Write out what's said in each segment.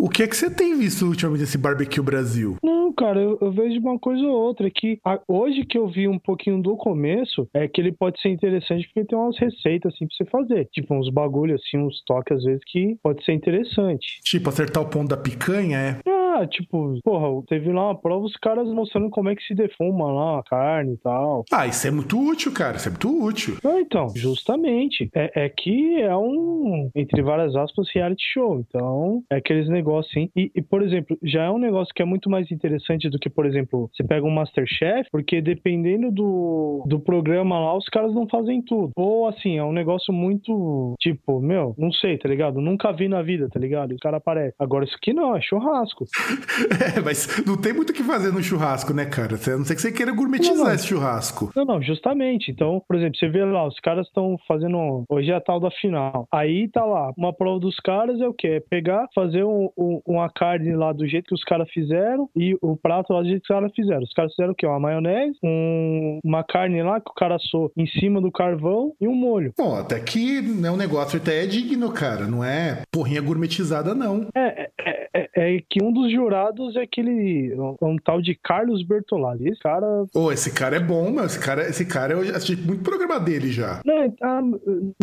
O que é que você tem visto ultimamente desse Barbecue Brasil? Não, cara, eu, eu vejo uma coisa ou outra. Que a- hoje que eu vi um pouquinho do começo, é que ele pode ser interessante porque tem umas receitas assim pra você fazer. Tipo, uns bagulho assim, uns toques às vezes que pode ser interessante. Tipo, acertar o ponto da picanha, é? Ah, tipo, porra, teve lá uma prova, os caras mostrando como é que se defuma lá a carne e tal. Ah, isso é muito útil, cara. Isso é muito útil. Não, então, justamente. É, é que é um, entre várias aspas, reality show. Então, é aqueles negócios assim. E, e, por exemplo, já é um negócio que é muito mais interessante do que, por exemplo, você pega um Masterchef, porque dependendo do, do programa lá, os caras não fazem tudo. Ou assim, é um negócio muito, tipo, meu, não sei, tá ligado? Nunca vi na vida, tá ligado? E o cara aparece. Agora, isso aqui não, é churrasco. É, mas não tem muito o que fazer no churrasco, né, cara? A não ser que você queira gourmetizar Não, não. esse churrasco. Não, não, justamente. Então, por exemplo, você vê lá, os caras estão fazendo. Hoje é a tal da final. Aí tá lá, uma prova dos caras é o quê? É pegar, fazer um- um- uma carne lá do jeito que os caras fizeram e o prato lá do jeito que os caras fizeram. Os caras fizeram o quê? Uma maionese, um- uma carne lá que o cara assou em cima do carvão e um molho. Bom, até que é um negócio até é digno, cara. Não é porrinha gourmetizada, não. É, é, é- é que um dos jurados é aquele. Um, tal de Carlos Bertolali. Esse cara Ô, esse cara é bom, meu. Esse cara, esse cara eu assisti muito programa dele já. Não, ah,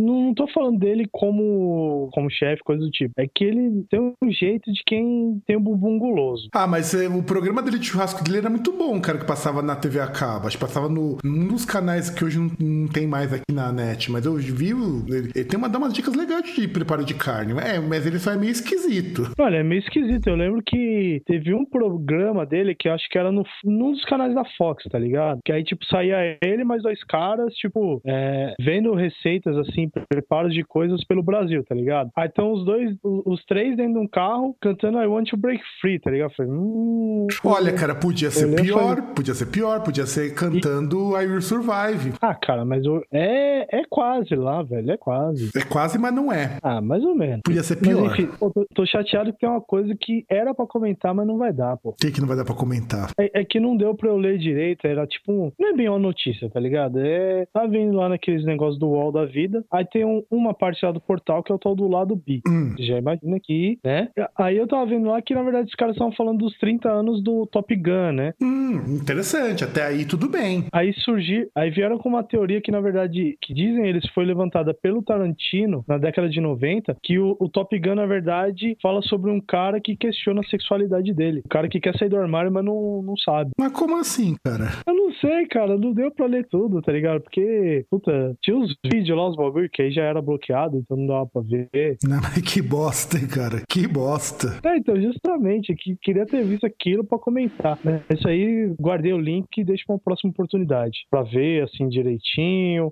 não tô falando dele como, como chefe, coisa do tipo. É que ele tem um jeito de quem tem um bumbum guloso. Ah, mas é, o programa dele de churrasco dele era muito bom, cara, que passava na TV a cabo. Acho que passava no, num dos canais que hoje não, não tem mais aqui na net. Mas eu vi, ele, ele tem uma, dá umas dicas legais de preparo de carne. É, mas ele só é meio esquisito. Olha, é meio esquisito. Eu lembro que teve um programa dele que eu acho que era no, num dos canais da Fox, tá ligado? Que aí, tipo, saía ele mais dois caras, tipo, é, vendo receitas, assim, preparos de coisas pelo Brasil, tá ligado? Aí estão os dois, os três dentro de um carro, cantando I Want to Break Free, tá ligado? Eu falei, hum. Olha, cara, podia ser e pior, podia ser pior, podia ser cantando I Will Survive. Ah, cara, mas eu- é, é quase lá, velho, é quase. É quase, mas não é. Ah, mais ou menos. Podia ser Mas pior. enfim, pô, tô, tô chateado que tem uma coisa que era pra comentar, mas não vai dar, pô. O que, que não vai dar pra comentar? É, é que não deu pra eu ler direito, era tipo, um- não é bem uma notícia, tá ligado? É, tá vendo lá naqueles negócios do UOL da vida, aí tem um- uma parte lá do portal que é o tal do lado B. Hum. Já imagina que, né? Aí eu tava vendo lá que, na verdade, os caras estavam falando dos 30 anos do Top Gun, né? Hum, interessante. Até aí tudo bem. Aí surgir, aí vieram com uma teoria que, na verdade, que dizem eles foi levantada pelo Tarantino na década de 90, que o, o Top Gun, na verdade, fala sobre um cara que questiona a sexualidade dele. O cara que quer sair do armário, mas não, não sabe. Mas como assim, cara? Eu não sei, cara, não deu pra ler tudo, tá ligado? Porque, puta, tinha uns vídeos lá, uns bagulho, que aí já era bloqueado, então não dava pra ver. Não, mas que bosta, hein, cara. Que bosta. É, então, justamente, que queria ter visto aquilo pra comentar, né? Isso aí, guardei o link e deixo pra uma próxima oportunidade. Pra ver, assim, direitinho.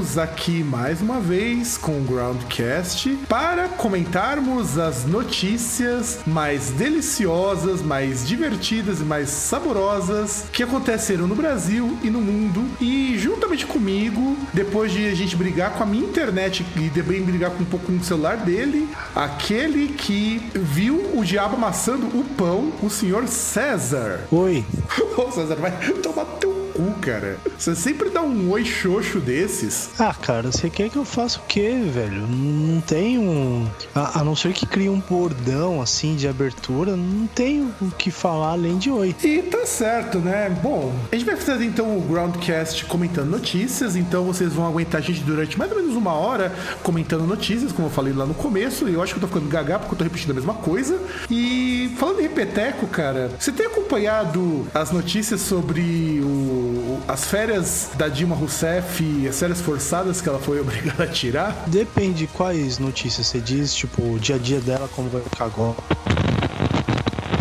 Estamos aqui mais uma vez com o Groundcast para comentarmos as notícias mais deliciosas, mais divertidas e mais saborosas que aconteceram no Brasil e no mundo. E juntamente comigo, depois de a gente brigar com a minha internet e também brigar com um pouco com o celular dele, aquele que viu o diabo amassando o pão, o senhor César. Oi. Ô César, vai tomar teu cu, cara. Você sempre dá um oi xoxo desses. Ah, cara, você quer que eu faça o quê, velho? Não tem um. A, a não ser que crie um bordão assim de abertura, não tem o que falar além de oi. E tá certo, né? Bom, a gente vai fazer então o Groundcast comentando notícias, então vocês vão aguentar a gente durante mais ou menos uma hora comentando notícias, como eu falei lá no começo, e eu acho que eu tô ficando gaga porque eu tô repetindo a mesma coisa. E falando em repeteco, cara, você tem acompanhado as notícias sobre o, as férias da Dilma Rousseff e as férias forçadas que ela foi obrigada a tirar? Depende quais notícias você diz, tipo, o dia a dia dela, como vai ficar agora.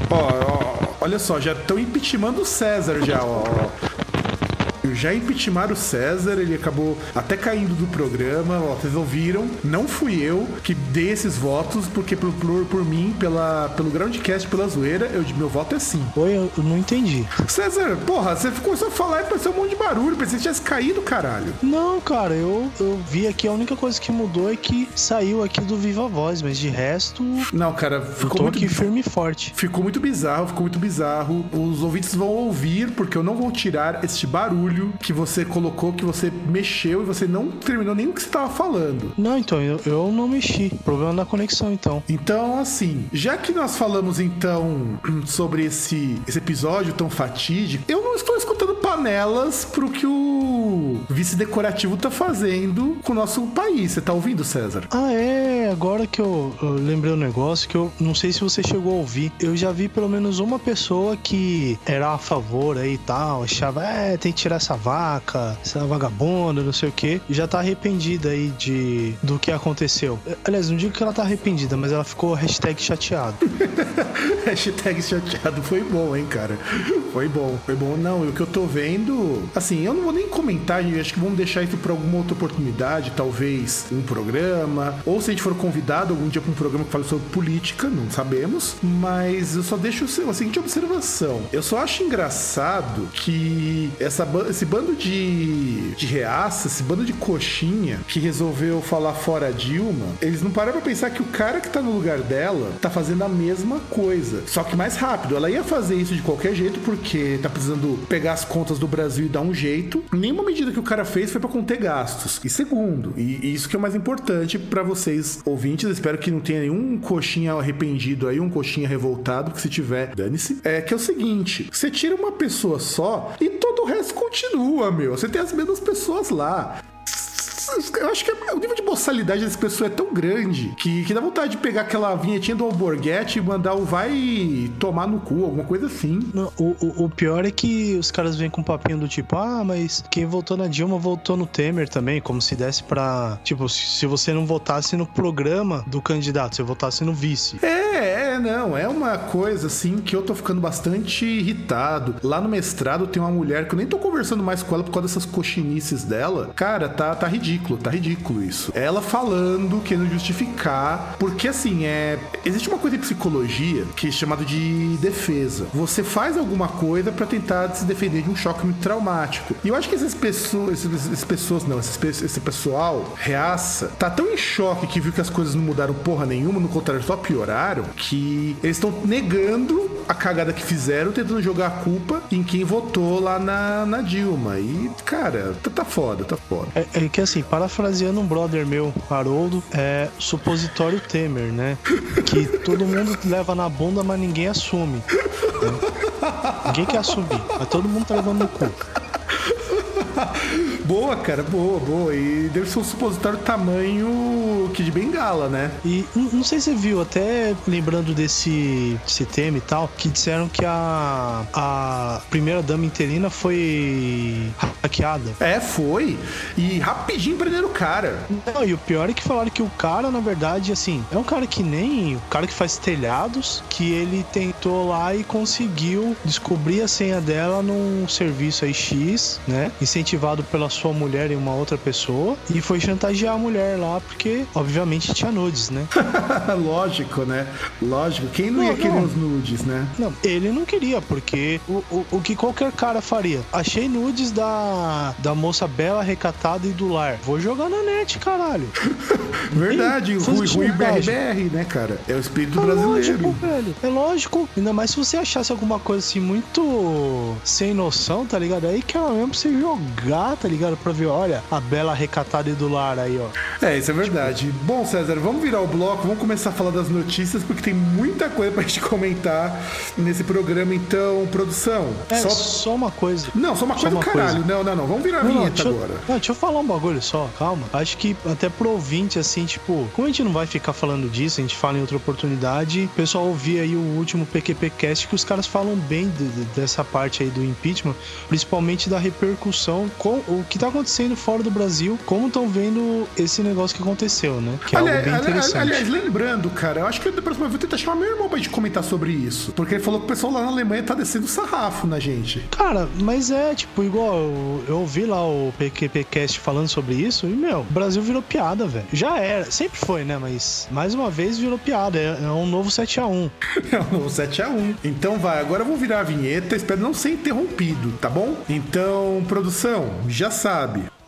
Ó, ó, olha só, já estão impeachmentando o César já, ó. Já impeachmaram o César, ele acabou até caindo do programa. Ó, vocês ouviram? Não fui eu que dei esses votos, porque por, por, por mim, pela, pelo Groundcast, pela zoeira, eu, meu voto é sim. Oi, eu não entendi. César, porra, você começou a falar e pareceu um monte de barulho, pensei que tivesse caído, caralho. Não, cara, eu, eu vi aqui, a única coisa que mudou é que saiu aqui do Viva Voz, mas de resto. Não, cara, ficou eu tô muito aqui firme e forte. Ficou muito bizarro, ficou muito bizarro. Os ouvintes vão ouvir, porque eu não vou tirar este barulho que você colocou, que você mexeu e você não terminou nem o que você estava falando. Não, então, eu, eu não mexi. Problema na conexão, então. Então, assim, já que nós falamos então sobre esse, esse episódio tão fatídico, eu não estou escutando panelas pro que o vice decorativo tá fazendo com o nosso país. Você tá ouvindo, César? Ah, é. Agora que eu, eu lembrei um negócio que eu não sei se você chegou a ouvir. Eu já vi pelo menos uma pessoa que era a favor aí e tal, achava, é, tem que tirar essa vaca, essa vagabunda, não sei o que, e já tá arrependida aí de do que aconteceu. Aliás, não digo que ela tá arrependida, mas ela ficou hashtag chateado. hashtag chateado foi bom, hein, cara? Foi bom, foi bom. Não, o que eu tô vendo, assim, eu não vou nem comentar, acho que vamos deixar isso pra alguma outra oportunidade, talvez um programa, ou se a gente for convidado algum dia pra um programa que fale sobre política, não sabemos, mas eu só deixo a seguinte observação. Eu só acho engraçado que essa, esse bando de, de reaça, esse bando de coxinha que resolveu falar fora Dilma, eles não pararam pra pensar que o cara que tá no lugar dela tá fazendo a mesma coisa, só que mais rápido. Ela ia fazer isso de qualquer jeito porque tá precisando pegar as contas do Brasil e dar um jeito. Nenhuma medida que o cara fez foi para conter gastos. E segundo, e isso que é o mais importante para vocês ouvintes, espero que não tenha nenhum coxinha arrependido aí, um coxinha revoltado, que se tiver, dane-se. É que é o seguinte, você tira uma pessoa só e todo o resto continua, meu. Você tem as mesmas pessoas lá eu acho que o nível de boçalidade dessa pessoa é tão grande que, que dá vontade de pegar aquela vinhetinha do Alborguete e mandar o vai tomar no cu, alguma coisa assim. Não, o, o, o, pior é que os caras vêm com um papinho do tipo, ah, mas quem votou na Dilma votou no Temer também, como se desse pra. Tipo, se você não votasse no programa do candidato, você votasse no vice. É, é, não. É uma coisa assim que eu tô ficando bastante irritado. Lá no mestrado tem uma mulher que eu nem tô conversando mais com ela por causa dessas cochinices dela. Cara, tá, tá ridículo tá ridículo isso. Ela falando, querendo justificar, porque assim, é. Existe uma coisa em psicologia que é chamada de defesa. Você faz alguma coisa para tentar se defender de um choque muito traumático. E eu acho que essas pessoas, essas pessoas, não, esse pessoal reaça, tá tão em choque que viu que as coisas não mudaram porra nenhuma, no contrário, só pioraram, que eles estão negando a cagada que fizeram, tentando jogar a culpa em quem votou lá na, na Dilma. E, cara, tá, tá foda, tá foda. É, é que assim, parafraseando um brother meu, Haroldo, é supositório Temer, né? Que todo mundo leva na bunda, mas ninguém assume. Né? Ninguém quer assumir, mas todo mundo tá levando no cu. Boa, cara, boa, boa. E deve ser um supositório tamanho que de bengala, né? E não sei se você viu, até lembrando desse, desse tema e tal, que disseram que a, a primeira dama interina foi hackeada. É, foi. E rapidinho prenderam o cara. Não, e o pior é que falaram que o cara, na verdade, assim, é um cara que nem o cara que faz telhados, que ele tentou lá e conseguiu descobrir a senha dela num serviço aí X, né? Incentivado pela sua mulher e uma outra pessoa. E foi chantagear a mulher lá, porque obviamente tinha nudes, né? Lógico, né? Lógico. Quem não, não ia querer não. os nudes, né? Não, ele não queria, porque o, o, o, que qualquer cara faria? Achei nudes da, da moça bela, recatada e do lar. Vou jogar na net, caralho. Verdade, o Rui, Rui BRBR, né, cara? É o espírito é brasileiro. Lógico, velho. É lógico. Ainda mais se você achasse alguma coisa assim muito sem noção, tá ligado? Aí que ela mesmo pra você jogar, tá ligado? Pra ver, olha, a bela recatada do lar aí, ó. É, isso é verdade. Tipo... Bom, César, vamos virar o bloco, vamos começar a falar das notícias, porque tem muita coisa pra gente comentar nesse programa. Então, produção. É, só, só uma coisa. Não, só uma só coisa uma do caralho. Coisa. Não, não, não. Vamos virar a não, vinheta não, agora. Eu, não, deixa eu falar um bagulho só, calma. Acho que até pro ouvinte, assim, tipo, como a gente não vai ficar falando disso, a gente fala em outra oportunidade, o pessoal ouvir aí o último PQP Cast que os caras falam bem de, de, dessa parte aí do impeachment, principalmente da repercussão com o que tá acontecendo fora do Brasil, como estão vendo esse negócio que aconteceu, né? Que é aliás, algo bem interessante. Aliás, lembrando, cara, eu acho que da próxima vez eu vou tentar chamar meu irmão pra gente comentar sobre isso. Porque ele falou que o pessoal lá na Alemanha tá descendo sarrafo na gente. Cara, mas é, tipo, igual eu, eu ouvi lá o PQPcast falando sobre isso e, meu, o Brasil virou piada, velho. Já era, sempre foi, né? Mas mais uma vez virou piada. É, é um novo 7x1. é um novo 7x1. Então vai, agora eu vou virar a vinheta, espero não ser interrompido, tá bom? Então, produção, já sabe.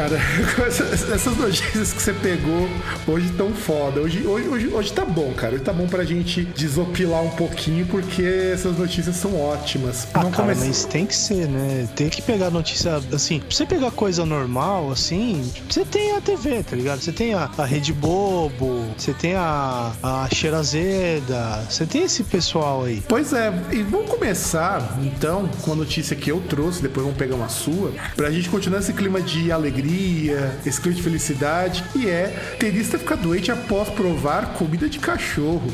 Cara. Essas notícias que você pegou hoje tão foda. Hoje, hoje, hoje, hoje tá bom, cara. Hoje tá bom pra gente desopilar um pouquinho, porque essas notícias são ótimas. Ah, Não cara, comece... mas tem que ser, né? Tem que pegar notícia, assim, pra você pegar coisa normal, assim, você tem a TV, tá ligado? Você tem a, a Rede Bobo, você tem a, a Xerazeda, você tem esse pessoal aí. Pois é, e vamos começar, então, com a notícia que eu trouxe, depois vamos pegar uma sua, pra gente continuar esse clima de alegria alegria, de felicidade, e é terista ficar doente após provar comida de cachorro.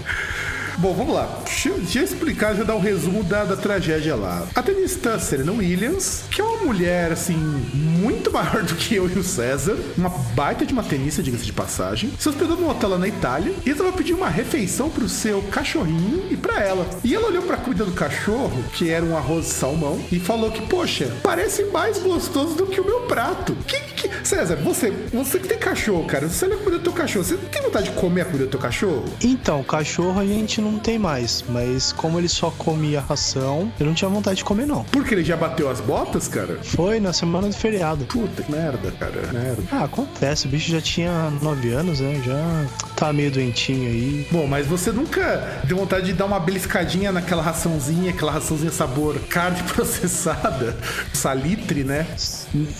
Bom, vamos lá. Deixa, eu explicar, já dar um resumo da, da tragédia lá. A tenista Serena Williams, que é uma mulher, assim, muito maior do que eu e o César, uma baita de uma tenista, diga-se de passagem, se hospedou num hotel lá na Itália e estava pedindo uma refeição pro seu cachorrinho e para ela. E ela olhou pra comida do cachorro, que era um arroz salmão, e falou que, poxa, parece mais gostoso do que o meu prato. Que, que... César, você, você que tem cachorro, cara, você olha a comida do teu cachorro, você tem vontade de comer a comida do teu cachorro? Então, cachorro a gente não tem mais, mas como ele só comia ração, eu não tinha vontade de comer, não. Porque ele já bateu as botas, cara? Foi na semana do feriado. Puta, que merda, cara. Merda. Ah, acontece. O bicho já tinha 9 anos, né? Já tá meio doentinho aí. Bom, mas você nunca deu vontade de dar uma beliscadinha naquela raçãozinha, aquela raçãozinha sabor carne processada, salitre, né?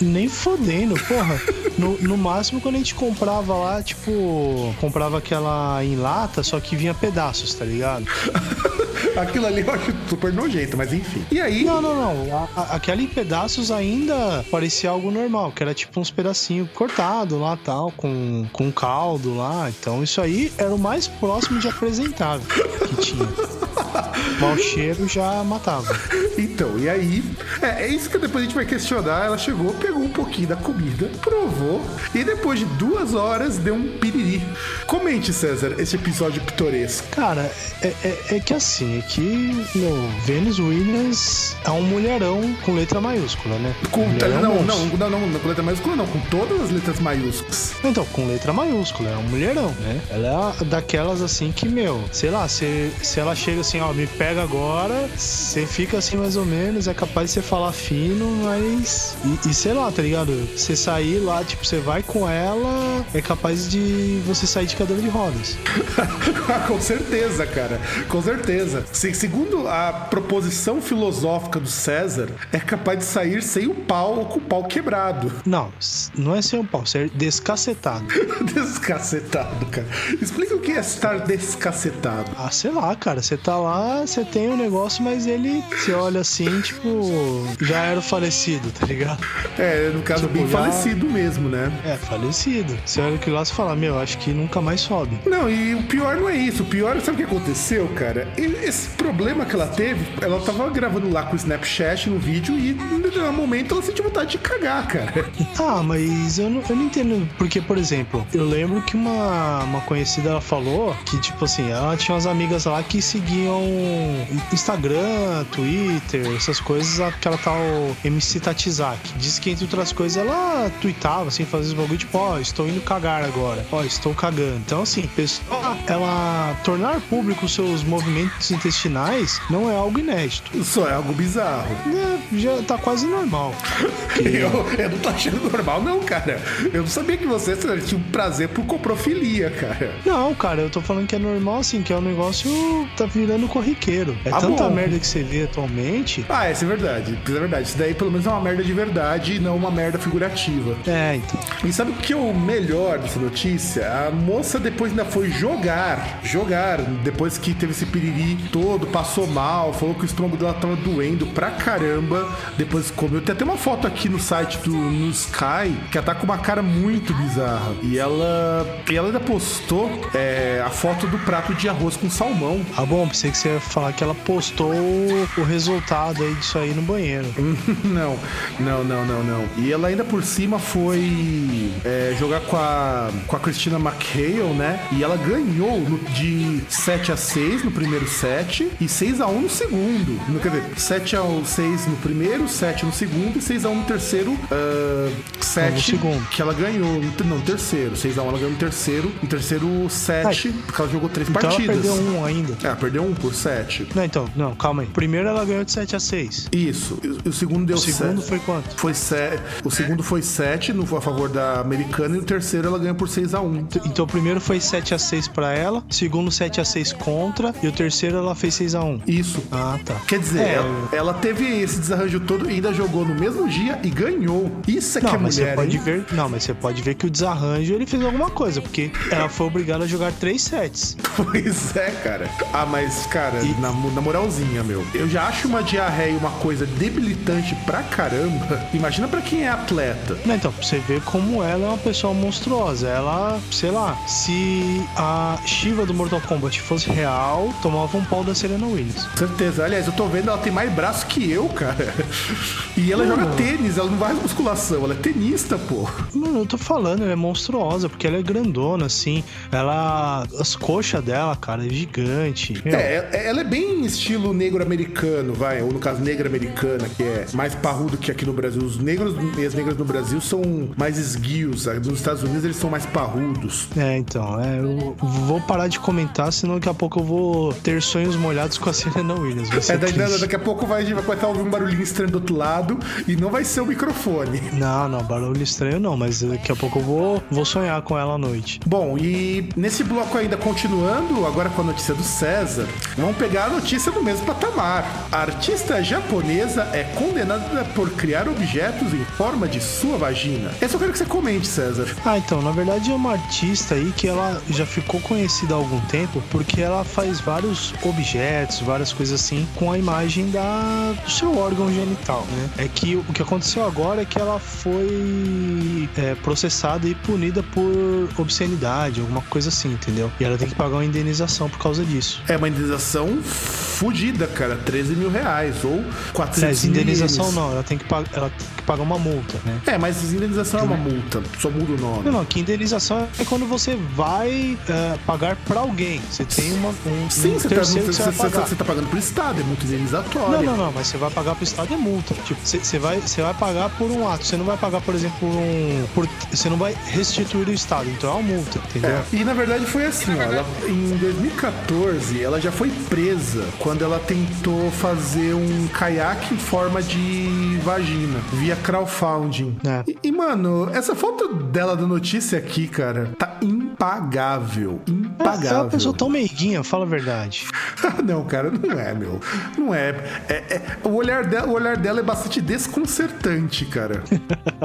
Nem fodendo, porra. no, no máximo, quando a gente comprava lá, tipo, comprava aquela em lata, só que vinha pedaços, tá ligado? Ligado? Aquilo ali eu acho super nojento, mas enfim. E aí? Não, não, não. A, em pedaços ainda parecia algo normal, que era tipo uns pedacinhos cortados lá tal, com, com caldo lá. Então isso aí era o mais próximo de apresentável que tinha. Mau cheiro já matava. Então, e aí? É, é, isso que depois a gente vai questionar. Ela chegou, pegou um pouquinho da comida, provou e depois de duas horas deu um piriri. Comente, César, esse episódio pitoresco. Cara, é, é, é que assim, é que meu, Venus Williams é um mulherão com letra maiúscula, né? Com, tá, não, não, não, não, não, com letra maiúscula não, com todas as letras maiúsculas. Então, com letra maiúscula, é um mulherão, né? Ela é daquelas assim que, meu, sei lá, se, se ela chega assim, ó, me pega agora, você fica assim mais ou menos, é capaz de você falar fino, mas. E, e sei lá, tá ligado? Você sair lá, tipo, você vai com ela, é capaz de você sair de cadeira de rodas. com certeza, cara. Com certeza. Se, segundo a proposição filosófica do César, é capaz de sair sem o pau ou com o pau quebrado. Não, não é sem o pau, ser descacetado. descacetado, cara. Explica o que é estar descacetado. Ah, sei lá, cara. Você tá lá, você tem o um negócio, mas ele, você olha assim, tipo, já era falecido, tá ligado? É, no caso, tipo, bem já... falecido mesmo, né? É, falecido. Você olha que lá e fala, meu, acho que nunca mais sobe. Não, e o pior não é isso. O pior, sabe o que aconteceu, cara? Esse problema que ela teve, ela tava gravando lá com o Snapchat no vídeo e no momento ela sentiu vontade de cagar, cara. Ah, mas eu não, eu não entendo. Porque, por exemplo, eu lembro que uma, uma conhecida ela falou que, tipo assim, ela tinha umas amigas lá que seguiam Instagram, Twitter, essas coisas, aquela tal MC Tatizak. Diz que, entre outras coisas, ela tweetava, assim, fazia os bagulho, tipo, ó, oh, estou indo cagar agora. Ó, oh, estou cagando. Então, assim, pessoa, ela tornar público seus movimentos intestinais não é algo inédito. Só é algo bizarro. É, já tá quase normal. eu, eu não tô achando normal, não, cara. Eu não sabia que você tinha um prazer por coprofilia, cara. Não, cara, eu tô falando que é normal, assim, que é um negócio tá virando corriqueiro. É ah, tanta bom. merda que você vê atualmente. Ah, essa é verdade. Isso é verdade. Isso daí pelo menos é uma merda de verdade e não uma merda figurativa. É, então. E sabe o que é o melhor dessa notícia? A moça depois ainda foi jogar. Jogar. Depois que teve esse piriri todo, passou mal, falou que o estômago dela tava doendo pra caramba. Depois comeu. Tem até uma foto aqui no site do no Sky que ela tá com uma cara muito bizarra. E ela. E ela ainda postou é, a foto do prato de arroz com salmão. Ah, bom, pensei que você ia falar que ela postou o resultado aí disso aí no banheiro. não, não, não, não, não. E ela ainda por cima foi é, jogar com a, com a Christina McHale, né? E ela ganhou no, de 7 a 6 no primeiro set e 6 a 1 no segundo. No, quer dizer, 7 a 6 no primeiro, 7 no segundo e 6 a 1 no terceiro uh, set. No segundo. Que ela ganhou. Não, terceiro. 6 a 1 ela ganhou no terceiro. No terceiro set, porque ela jogou três então partidas. Ela perdeu um ainda. É, perdeu um por 7. Não, então, não, calma aí. Primeiro ela ganhou de 7 a 6. Isso. E o segundo deu 7. O segundo set. foi quanto? Foi 7. O segundo foi 7 no, a favor da americana e o terceiro ela ganhou por 6 a 1. Então o primeiro foi 7 a 6 pra ela, o segundo 7 a 6 contra e o terceiro ela fez 6 a 1. Isso. Ah, tá. Quer dizer, é... ela, ela, teve esse desarranjo todo e ainda jogou no mesmo dia e ganhou. Isso é não, que é mas mulher, você pode ver, Não, mas você pode ver que o desarranjo ele fez alguma coisa, porque ela foi obrigada a jogar 3 sets. Pois é, cara. Ah, mas, cara, e... na, na moralzinha, meu, eu já acho uma diarreia uma coisa debilitante pra caramba. Imagina pra quem é atleta. Não, então, você vê como ela é uma pessoa monstruosa. Ela, sei lá, se a Shiva do Mortal Kombat fosse real, tomava um pau da Serena Williams. Certeza. Aliás, eu tô vendo, ela tem mais braço que eu, cara. E ela joga tênis, ela não vai musculação, ela é tenista, pô. Não, eu tô falando, ela é monstruosa, porque ela é grandona, assim. Ela. As coxas dela, cara, é gigante. Meu. É, ela é bem estilo negro americano, vai. Ou no caso, negra americana, que é mais parrudo que aqui no Brasil. Os negros e as negras no Brasil são mais esguios. Nos Estados Unidos eles são mais parrudos. É, então. É, eu vou parar de comentar, senão daqui a pouco eu vou ter sonhos molhados com a Serena Williams. É, daí, daqui a pouco vai, vai começar a ouvir um barulhinho estranho do outro lado e não vai ser o microfone. Não, não, barulho estranho não, mas daqui a pouco eu vou, vou sonhar com ela à noite. Bom, e nesse bloco ainda continuando, agora com a notícia do César, vamos pegar a notícia do mesmo patamar. A artista japonesa é condenada por criar objetos em forma de sua vagina. Eu quero que você comente, César. Ah, então, na verdade é uma artista aí que ela já ficou conhecida há algum tempo porque ela faz vários objetos, várias coisas assim, com a imagem da, do seu órgão genital, né? É que o que aconteceu agora é que ela foi é, processada e punida por obscenidade, alguma coisa assim, entendeu? E ela tem que pagar uma indenização por causa disso. É uma indenização fodida, cara. 13 mil reais ou 400 é, indenização não, ela tem, que pagar, ela tem que pagar uma multa, né? É, mas indenização é uma multa, só muda o nome. Não, não, que indenização é quando você vai uh, pagar pra alguém. Você tem uma, um, Sim, um você, tá, você, você, você, tá pagando pro Estado, é multa indenizatória. Não, não, não, mas você vai pagar pro Estado é multa. Tipo, você, você, vai, você vai pagar por um ato, você não vai pagar, por exemplo, por um. Por, você não vai restituir o Estado, então é uma multa, entendeu? É, e na verdade foi assim, ó, ela, em 2014 ela já foi presa quando ela tentou fazer um caiaque em forma de vagina, via crowdfunding. É. E, e, mano, essa foto dela da notícia aqui, cara, tá impagável. Impagável impagável. É uma pessoa tão meiguinha, fala a verdade. não, cara, não é, meu. Não é. é, é o, olhar dela, o olhar dela é bastante desconcertante, cara.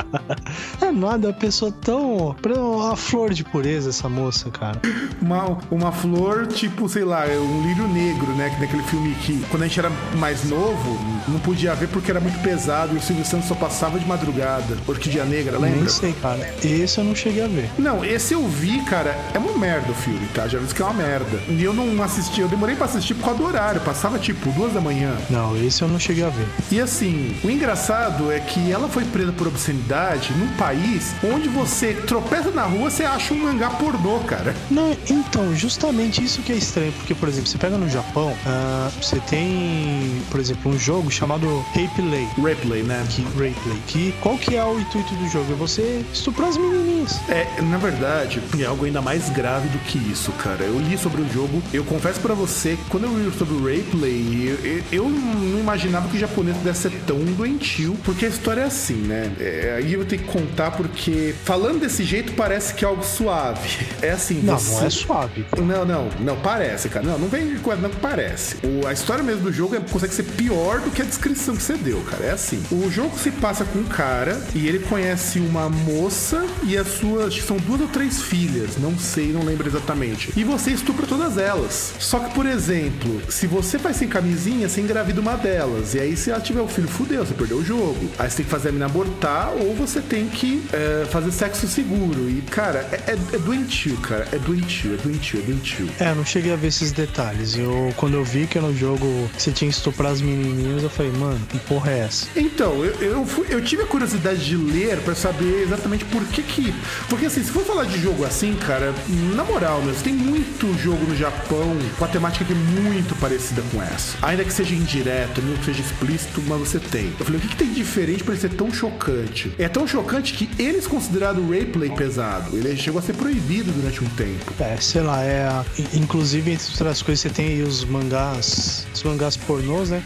é nada, a pessoa tão. Uma flor de pureza, essa moça, cara. Uma, uma flor, tipo, sei lá, um lírio negro, né? Naquele filme que, quando a gente era mais novo, não podia ver porque era muito pesado e o Silvio Santos só passava de madrugada. Orquídea Negra, lembra? Nem sei, cara. Esse eu não cheguei a ver. Não, esse eu vi, cara. É uma merda o filme, tá? Já vi que é uma merda. E eu não assisti, eu demorei pra assistir por causa do horário. Passava tipo duas da manhã. Não, esse eu não cheguei a ver. E assim, o engraçado é que ela foi presa por obscenidade num país onde você tropeça na rua, você acha um mangá pornô, cara. Não, então, justamente isso que é estranho. Porque, por exemplo, você pega no Japão, uh, você tem, por exemplo, um jogo chamado Replay. Replay, né? Que, Replay. Que, qual que é o intuito do jogo? É você estuprar as menininhas. É, na verdade, é algo ainda mais grave do que isso, cara. Eu li sobre o jogo, eu confesso para você, quando eu li sobre o Replay, eu, eu, eu, não imaginava que o japonês desse ser tão doentio, porque a história é assim, né? É, aí eu tenho que contar porque, falando desse jeito, parece que é algo suave. É assim, Não, você... não é suave. Não, não, não, parece, cara. Não, não vem com não parece. O, a história mesmo do jogo é, consegue ser pior do que a descrição que você deu, cara. É assim. O jogo se passa com um cara e ele conhece uma moça e as suas. São duas ou três filhas. Não sei, não lembro exatamente. E você estupra todas elas. Só que, por exemplo, se você faz sem camisinha, você engravida uma delas. E aí, se ela tiver o filho, fudeu, você perdeu o jogo. Aí você tem que fazer a mina abortar ou você tem que é, fazer sexo seguro. E, cara, é, é, é doentio, cara. É doentio, é doentio, é doentio. É, não cheguei a ver esses detalhes. Eu, quando eu vi que no jogo você tinha que estuprar as menininhas, eu falei, mano, que porra é essa? Então, eu, eu, fui, eu tive a curiosidade de ler para saber exatamente por que que... Porque, assim, se for falar de jogo assim, cara, na moral, meu, tem muito jogo no Japão com a temática que é muito parecida com essa. Ainda que seja indireto, não seja explícito, mas você tem. Eu falei, o que, que tem de diferente para ser tão chocante? É tão chocante que eles consideraram o replay pesado. Ele chegou a ser proibido durante um tempo. É, sei lá, é. Inclusive, entre outras coisas, você tem aí os mangás. Os mangás pornôs, né?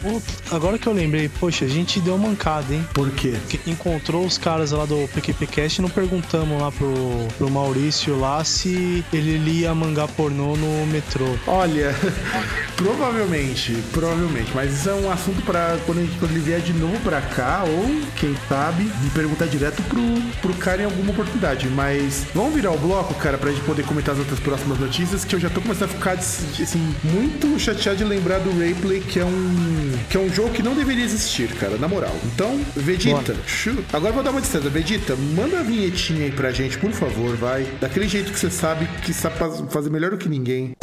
Agora que eu lembrei, poxa, a gente deu mancada, hein? Por quê? Porque encontrou os caras lá do PQPcast e não perguntamos lá pro, pro Maurício lá se ele lia mangá pornô no metrô. Olha, provavelmente, provavelmente. Mas isso é um assunto para quando, quando, ele vier de novo pra cá, ou quem sabe, me perguntar direto pro, pro cara em alguma oportunidade. Mas vamos virar o bloco, cara, pra gente poder comentar as outras próximas notícias, que eu já tô começando a ficar assim, muito chateado de lembrar do Rayplay, que é um. que é um jogo que não deveria existir, cara, na moral. Então, Vegeta, agora vou dar uma distância. Vegeta, manda a vinhetinha aí pra gente, por favor, vai. Daquele jeito que você sabe que sabe fazer melhor do que ninguém.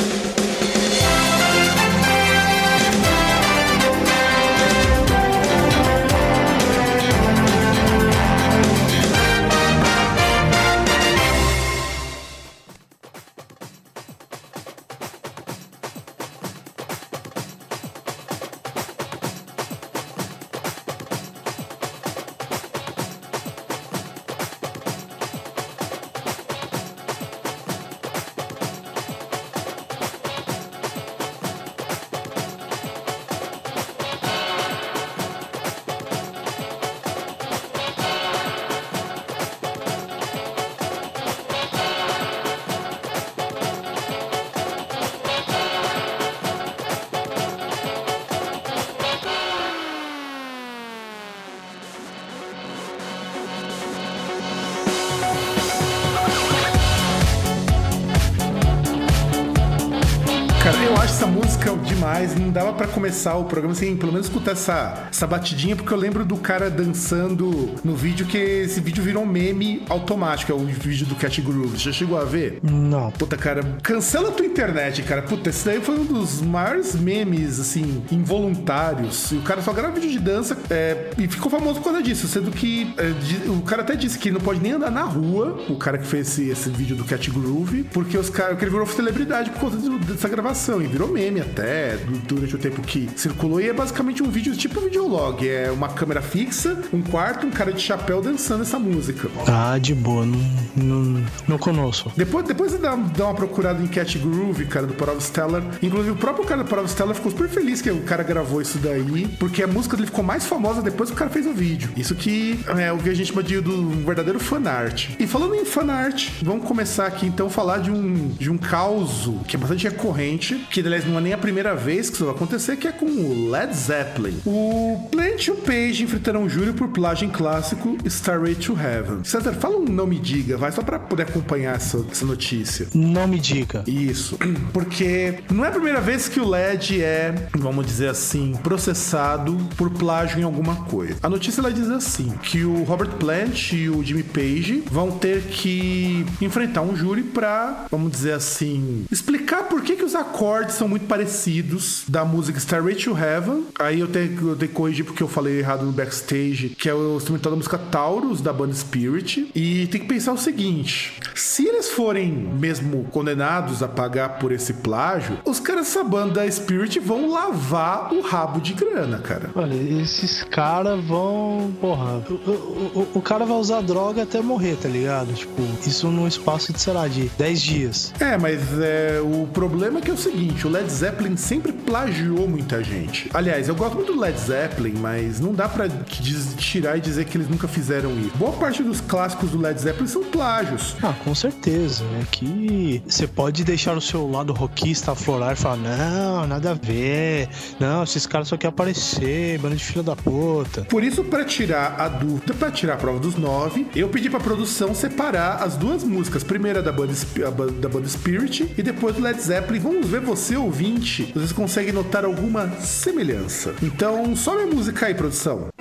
Demais. Não dava para começar o programa sem pelo menos escutar essa, essa batidinha, porque eu lembro do cara dançando no vídeo, que esse vídeo virou um meme automático. É o vídeo do Cat Groove. Já chegou a ver? Não. Puta, cara, cancela a tua internet, cara. Puta, esse daí foi um dos maiores memes, assim, involuntários. E o cara só grava vídeo de dança é, e ficou famoso por causa disso. Sendo que é, o cara até disse que não pode nem andar na rua, o cara que fez esse, esse vídeo do Cat Groove, porque os caras, ele virou celebridade por conta dessa gravação. virou meme até durante o tempo que circulou. E é basicamente um vídeo tipo videolog. É uma câmera fixa, um quarto, um cara de chapéu dançando essa música. Ah, de boa, não, não, não conosco. Depois, depois dá, dá uma procurada em Cat Groove, cara, do Porov Stellar. Inclusive, o próprio cara do Porov Stellar ficou super feliz que o cara gravou isso daí, porque a música dele ficou mais famosa depois que o cara fez o vídeo. Isso que é o que a gente chama de do verdadeiro fanart. E falando em fanart, vamos começar aqui então a falar de um, de um caos que é bastante recorrente, que aliás não é nem a primeira vez que isso vai acontecer, que é com o Led Zeppelin. O Plant e o Page enfrentarão um júri por plágio em clássico Starway to Heaven. César, fala um não me diga, vai, só para poder acompanhar essa, essa notícia. Não me diga. Isso, porque não é a primeira vez que o LED é, vamos dizer assim, processado por plágio em alguma coisa. A notícia ela diz assim, que o Robert Plant e o Jimmy Page vão ter que enfrentar um júri para, vamos dizer assim, explicar por que, que os acordes são muito parecidos da música Starway to Heaven. Aí eu tenho, eu tenho que corrigir porque eu falei errado no backstage, que é o instrumental da música Taurus, da banda Spirit. E tem que pensar o seguinte: se eles forem mesmo condenados a pagar por esse plágio, os caras dessa banda Spirit vão lavar o rabo de grana, cara. Olha, esses caras vão. Porra, o, o, o, cara vai usar droga até morrer, tá ligado? Tipo, isso num espaço de, sei lá, de 10 dias. É, mas é, o problema é que é o seguinte: o Led Zeppelin sempre plagiou muita gente. Aliás, eu gosto muito do Led Zeppelin, mas não dá pra tirar e dizer que eles nunca fizeram isso. Boa parte dos clássicos do Led Zeppelin são plágios. Ah, com certeza. É que você pode deixar o seu lado rockista aflorar e falar: não, nada a ver. Não, esses caras só querem aparecer, bando de filha da puta. Por isso, para tirar a dúvida, para tirar a prova dos nove, eu pedi pra produção separar as duas músicas. Primeira da banda, da banda Spirit e depois do Led Zeppelin. Vamos ver você, ouvinte, vocês conseguem notar alguma semelhança. Então, sobe a música aí, produção.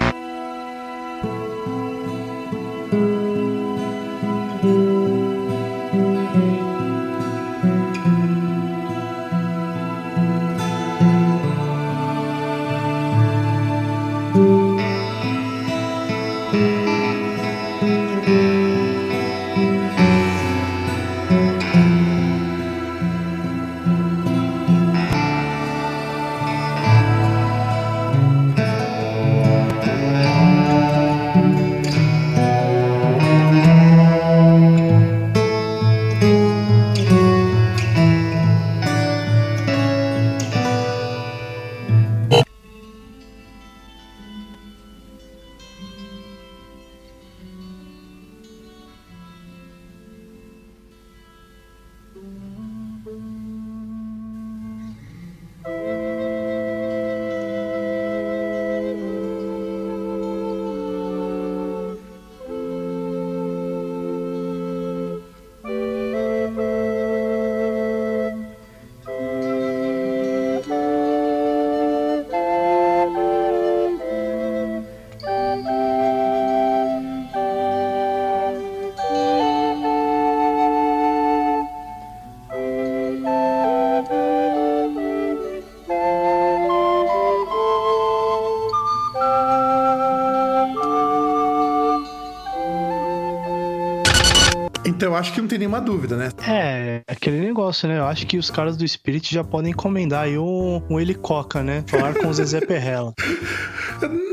Eu acho que não tem nenhuma dúvida, né? É, aquele negócio, né? Eu acho que os caras do Spirit já podem encomendar aí um, um helicoca, né? Falar com o Zezé Perrella.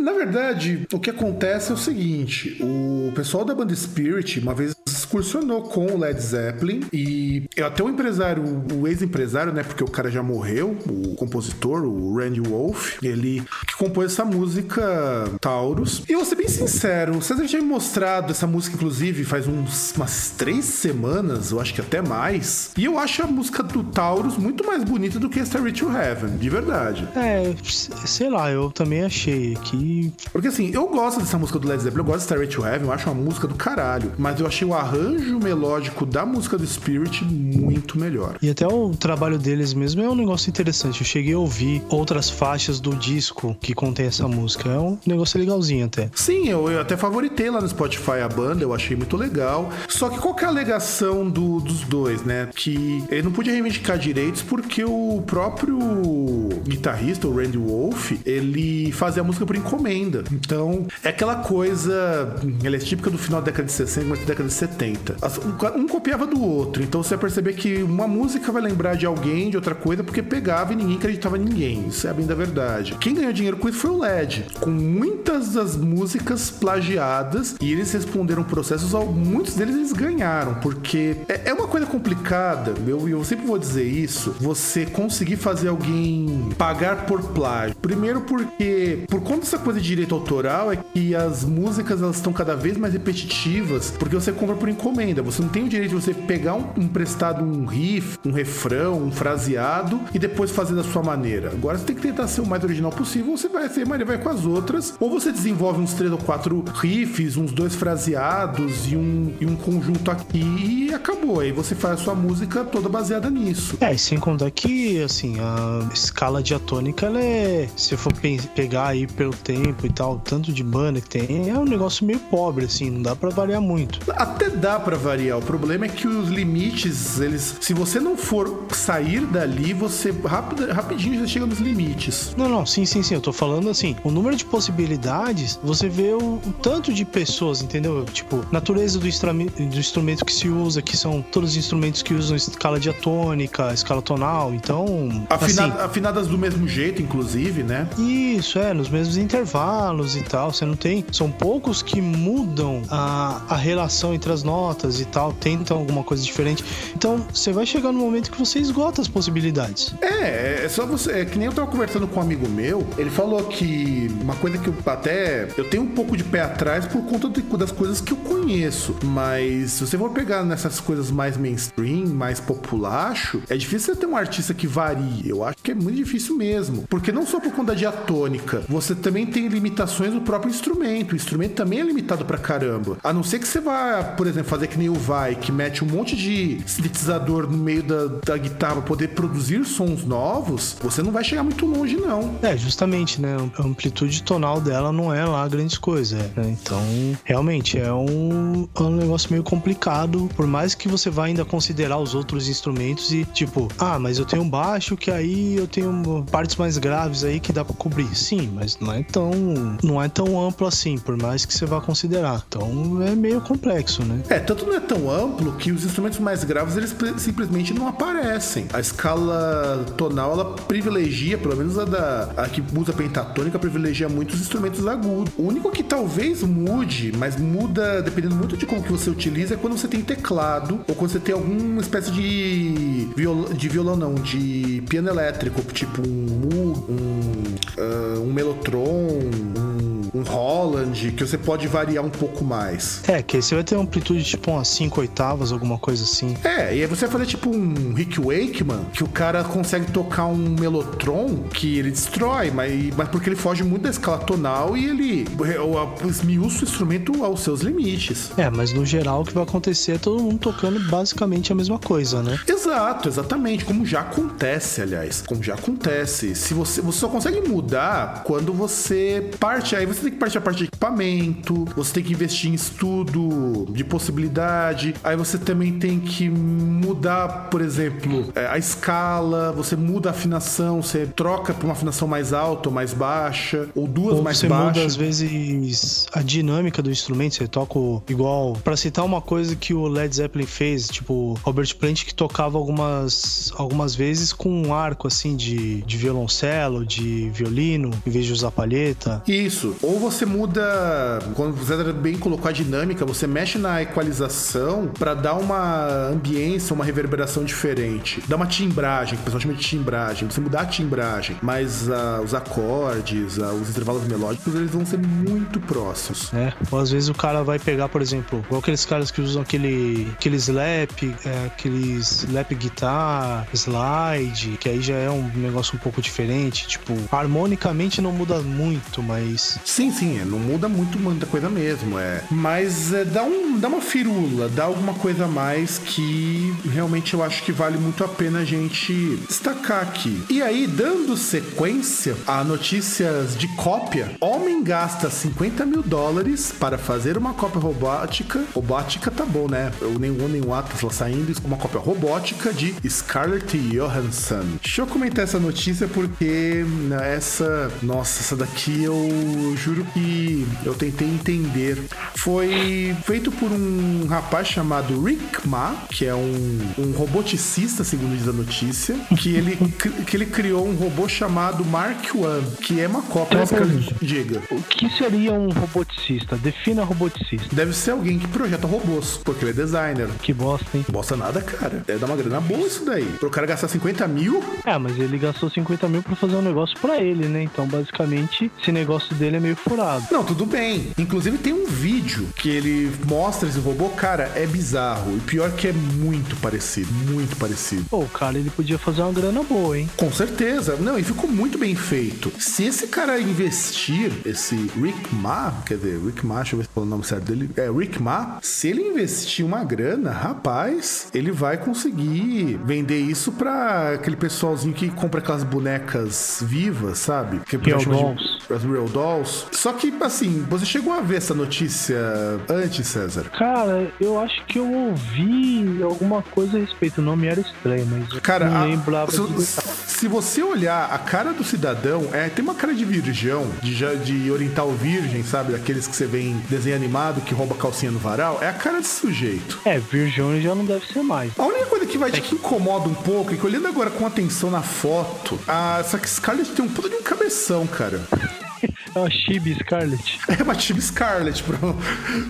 Na verdade, o que acontece é o seguinte: o pessoal da banda Spirit, uma vez excursionou com o Led Zeppelin e até o empresário, o ex-empresário, né? Porque o cara já morreu, o compositor, o Randy Wolf, ele que compôs essa música Taurus. E eu vou ser bem sincero, o César tinha me mostrado essa música, inclusive, faz uns, umas três semanas, eu acho que até mais. E eu acho a música do Taurus muito mais bonita do que Starry to Heaven, de verdade. É, sei lá, eu também achei que. Porque assim, eu gosto dessa música do Led Zeppelin, eu gosto de Starry to Heaven, eu acho uma música do caralho. Mas eu achei o arranjo arranjo melódico da música do Spirit muito melhor. E até o trabalho deles mesmo é um negócio interessante. Eu cheguei a ouvir outras faixas do disco que contém essa música. É um negócio legalzinho até. Sim, eu, eu até favoritei lá no Spotify a banda, eu achei muito legal. Só que qual que é a alegação do, dos dois, né? Que ele não podia reivindicar direitos porque o próprio guitarrista, o Randy Wolf, ele fazia a música por encomenda. Então, é aquela coisa, ela é típica do final da década de 60, começo da década de 70 60. Um copiava do outro. Então você vai perceber que uma música vai lembrar de alguém, de outra coisa, porque pegava e ninguém acreditava em ninguém. Isso é bem da verdade. Quem ganhou dinheiro com isso foi o LED, com muitas das músicas plagiadas e eles responderam processos, muitos deles eles ganharam, porque é, é uma coisa complicada, eu, eu sempre vou dizer isso, você conseguir fazer alguém pagar por plágio. Primeiro porque, por conta dessa coisa de direito autoral, é que as músicas elas estão cada vez mais repetitivas, porque você compra por encomenda. Você não tem o direito de você pegar um, emprestado um riff, um refrão, um fraseado e depois fazer da sua maneira. Agora você tem que tentar ser o mais original possível, você vai ser, mas vai com as outras, ou você desenvolve uns três ou quatro riffs, uns dois fraseados e um, e um conjunto aqui e acabou. Aí você faz a sua música toda baseada nisso. É, e sem contar que, assim, a escala diatônica, ela é, se for pegar aí pelo tempo e tal, tanto de banda que tem, é um negócio meio pobre, assim, não dá para variar muito. Até dá para variar. O problema é que os limites, eles, se você não for sair dali, você rápido, rapidinho já chega nos limites. Não, não, sim, sim, sim. Eu tô falando assim, o número de possibilidades, você vê o, o tanto de pessoas, entendeu? Tipo, natureza do, do instrumento que se usa, que são todos os instrumentos que usam escala diatônica, escala tonal, então. Afinado, assim, afinadas do mesmo jeito, inclusive, né? Isso, é, nos mesmos intervalos e tal. Você não tem. São poucos que mudam a, a relação entre as notas e tal, tentam alguma coisa diferente. Então, você vai chegar no momento que você esgota as possibilidades. É, é só você. É que nem eu tava conversando com um amigo meu, ele falou que uma coisa que eu até. Eu tenho um pouco de pé atrás por conta de, das coisas que eu conheço. Mas se você for pegar nessas coisas mais mainstream, mais populacho, é difícil você ter um artista que varie. Eu acho que é muito difícil mesmo. Porque não só por conta da diatônica, você também tem limitações do próprio instrumento. O instrumento também é limitado pra caramba. A não ser que você vá, por exemplo, fazer que nem o Vai, que mete um monte de sintetizador no meio da, da guitarra poder produzir sons novos, você não vai chegar muito longe, não. É, justamente, né? A amplitude tonal dela não é lá grandes coisas. Né? Então, realmente, é um, é um negócio meio complicado. Por mais que você vá ainda considerar os outros instrumentos e, tipo, ah, mas eu tenho um baixo que aí eu tenho partes mais graves aí que dá pra cobrir. Sim, mas não é tão, não é tão amplo assim, por mais que você vá considerar. Então, é meio complexo, né? É, tanto não é tão amplo que os instrumentos mais graves, eles simplesmente não aparecem. A escala tonal, ela privilegia, pelo menos a da a que usa pentatônica, privilegia muito os instrumentos agudos. O único que talvez mude, mas muda dependendo muito de como que você utiliza, é quando você tem teclado ou quando você tem alguma espécie de violão, de violão não, de piano elétrico, tipo um um, uh, um Melotron, um um Holland, que você pode variar um pouco mais. É, que aí você vai ter uma amplitude tipo umas 5 oitavas, alguma coisa assim. É, e aí você vai fazer tipo um Rick Wakeman, que o cara consegue tocar um Melotron que ele destrói, mas, mas porque ele foge muito da escala tonal e ele esmiuça o instrumento aos seus limites. É, mas no geral o que vai acontecer é todo mundo tocando basicamente a mesma coisa, né? Exato, exatamente. Como já acontece, aliás. Como já acontece. Se você, você só consegue mudar quando você parte aí, você tem que partir a parte de equipamento, você tem que investir em estudo de possibilidade, aí você também tem que mudar, por exemplo, é, a escala, você muda a afinação, você troca para uma afinação mais alta ou mais baixa, ou duas ou mais você baixas. Muda, às vezes, a dinâmica do instrumento, você toca igual. Para citar uma coisa que o Led Zeppelin fez, tipo, Robert Plant que tocava algumas, algumas vezes com um arco assim de, de violoncelo, de violino, em vez de usar palheta. Isso. Ou você muda, quando você bem colocou a dinâmica, você mexe na equalização para dar uma ambiência, uma reverberação diferente. Dá uma timbragem, que o pessoal chama de timbragem. Você mudar a timbragem, mas uh, os acordes, uh, os intervalos melódicos, eles vão ser muito próximos. É, ou às vezes o cara vai pegar, por exemplo, igual aqueles caras que usam aquele, aquele slap, é, aqueles slap guitar, slide, que aí já é um negócio um pouco diferente. Tipo, harmonicamente não muda muito, mas Sim, sim, é, não muda muito muita coisa mesmo, é. Mas é, dá, um, dá uma firula, dá alguma coisa a mais que realmente eu acho que vale muito a pena a gente destacar aqui. E aí, dando sequência a notícias de cópia, homem gasta 50 mil dólares para fazer uma cópia robótica. Robótica tá bom, né? Eu nenhum nenhum Atlas lá saindo, uma cópia robótica de Scarlett Johansson. Deixa eu comentar essa notícia porque né, essa, nossa, essa daqui eu juro que eu tentei entender. Foi feito por um rapaz chamado Rick Ma, que é um, um roboticista, segundo diz a notícia, que ele, que ele criou um robô chamado Mark One, que é uma cópia. Diga. O que seria um roboticista? Defina roboticista. Deve ser alguém que projeta robôs, porque ele é designer. Que bosta, hein? Bosta nada, cara. Deve dar uma grana boa isso daí. Pro cara gastar 50 mil. É, mas ele gastou 50 mil pra fazer um negócio pra ele, né? Então, basicamente, esse negócio dele é meio furado. Não, tudo bem. Inclusive, tem um vídeo que ele mostra esse robô. Cara, é bizarro. E pior que é muito parecido. Muito parecido. Pô, o cara, ele podia fazer uma grana boa, hein? Com certeza. Não, e ficou muito bem feito. Se esse cara investir, esse Rick Ma, quer dizer, Rick Ma, deixa eu ver se é o nome certo dele. É, Rick Ma. Se ele investir uma grana, rapaz, ele vai conseguir vender isso pra aquele pessoalzinho que compra aquelas bonecas vivas, sabe? Que Real Dolls. De, as Real Dolls. Só que, assim, você chegou a ver essa notícia antes, César? Cara, eu acho que eu ouvi alguma coisa a respeito. O nome era estranho, mas cara, não a, lembrava. Se, se, você olhar a cara do cidadão, é, tem uma cara de virgão, de, de oriental virgem, sabe? Daqueles que você vê em desenho animado que rouba calcinha no varal. É a cara desse sujeito. É, virgão já não deve ser mais. A única coisa que vai te é que incomoda um pouco é que olhando agora com atenção na foto, a, essa Scarlett tem um puta de um cabeção, cara. É uma Chibi Scarlet. É uma Chibi Scarlet, bro.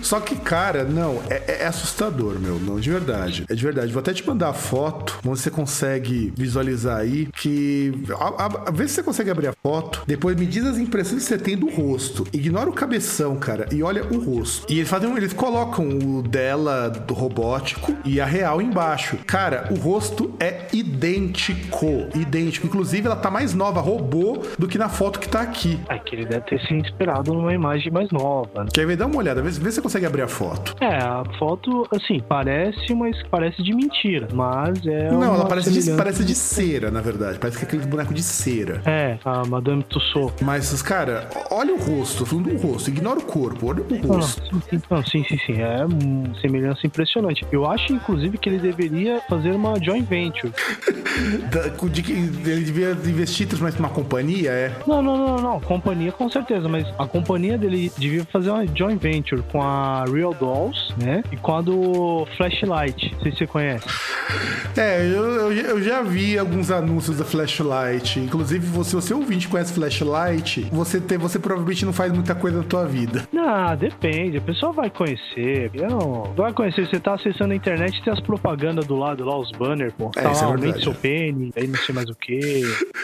Só que, cara, não, é, é, assustador, meu. Não, de verdade. É de verdade. Vou até te mandar a foto, onde você consegue visualizar aí que. A, a, a, vê se você consegue abrir a foto. Depois me diz as impressões que você tem do rosto. Ignora o cabeção, cara, e olha o rosto. E eles fazem. Eles colocam o dela do robótico e a real embaixo. Cara, o rosto é idêntico. Idêntico. Inclusive, ela tá mais nova, robô, do que na foto que tá aqui. É que ele deve ter se inspirado numa imagem mais nova. Né? Quer ver? Dá uma olhada, vê, vê se você consegue abrir a foto. É, a foto, assim, parece, mas parece de mentira, mas é. Não, ela parece de, parece de cera, na verdade. Parece que é aquele boneco de cera. É, a Madame Tussauds. Mas, cara, olha o rosto, falando do rosto, ignora o corpo, olha o rosto. Não, sim, não, sim, sim, sim. É uma semelhança impressionante. Eu acho, inclusive, que ele deveria fazer uma joint venture. de que ele devia investir mais numa companhia, é? Não, não, não, não. Companhia com certeza, mas a companhia dele devia fazer uma joint venture com a Real Dolls, né? E com a do Flashlight. Não sei se você conhece. É, eu, eu, já vi alguns anúncios da Flashlight. Inclusive, se você ouvinte conhece Flashlight, você, tem, você provavelmente não faz muita coisa na tua vida. Não, depende. A pessoa vai conhecer. Não, vai conhecer. Você tá acessando a internet e tem as propagandas do lado lá, os banners, pô. É, tá isso lá, é verdade. seu pênis, aí não sei mais o que.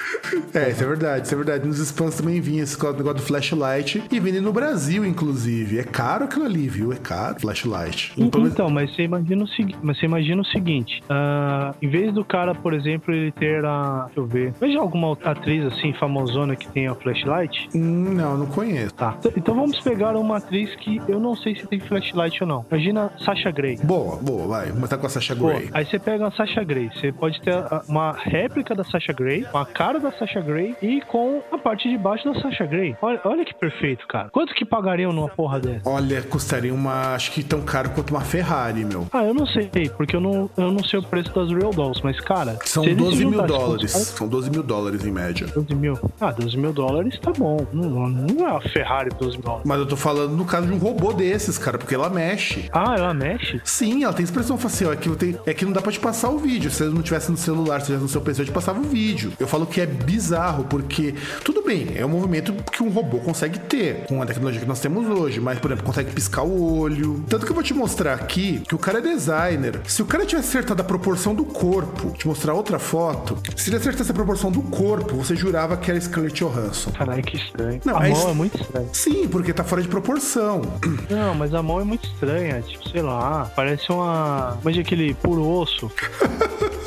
É, isso é verdade, isso é verdade. Nos spams também vinha esse negócio do flashlight e vende no Brasil, inclusive. É caro aquilo ali, viu? É caro, flashlight. Então, então mas você imagina o seguinte, mas você imagina o seguinte, uh, em vez do cara, por exemplo, ele ter a, deixa eu ver, veja alguma atriz assim famosona que tem a flashlight? Hum, não, não conheço. Tá. Então vamos pegar uma atriz que eu não sei se tem flashlight ou não. Imagina Sasha Grey. Boa, boa, vai. Vamos estar com a Sasha Grey. aí você pega a Sasha Grey, você pode ter uma réplica da Sasha Grey, com a cara da Sasha Grey e com a parte de baixo da Sasha Grey. Olha, olha que perfeito, cara. Quanto que pagariam numa porra dessa? Olha, custaria uma. Acho que tão caro quanto uma Ferrari, meu. Ah, eu não sei, porque eu não, eu não sei o preço das Real Dolls, mas, cara. São 12 mil dólares. São 12 mil dólares em média. 12 mil. Ah, 12 mil dólares tá bom. Não, não é uma Ferrari 12 mil dólares. Mas eu tô falando no caso de um robô desses, cara, porque ela mexe. Ah, ela mexe? Sim, ela tem expressão facial. É que, é que não dá pra te passar o vídeo. Se não tivesse no celular, se tivesse no seu PC, eu te passava o vídeo. Eu falo que é bizarro, porque tudo bem, é um movimento que um robô consegue ter com a tecnologia que nós temos hoje, mas, por exemplo, consegue piscar o olho. Tanto que eu vou te mostrar aqui que o cara é designer. Se o cara tivesse acertado a proporção do corpo, te mostrar outra foto, se ele acertasse a proporção do corpo, você jurava que era Scarlett Johansson. Caralho, que estranho. Não, a é mão é muito estranha. Sim, porque tá fora de proporção. Não, mas a mão é muito estranha. Tipo, sei lá, parece uma. Imagina aquele puro osso.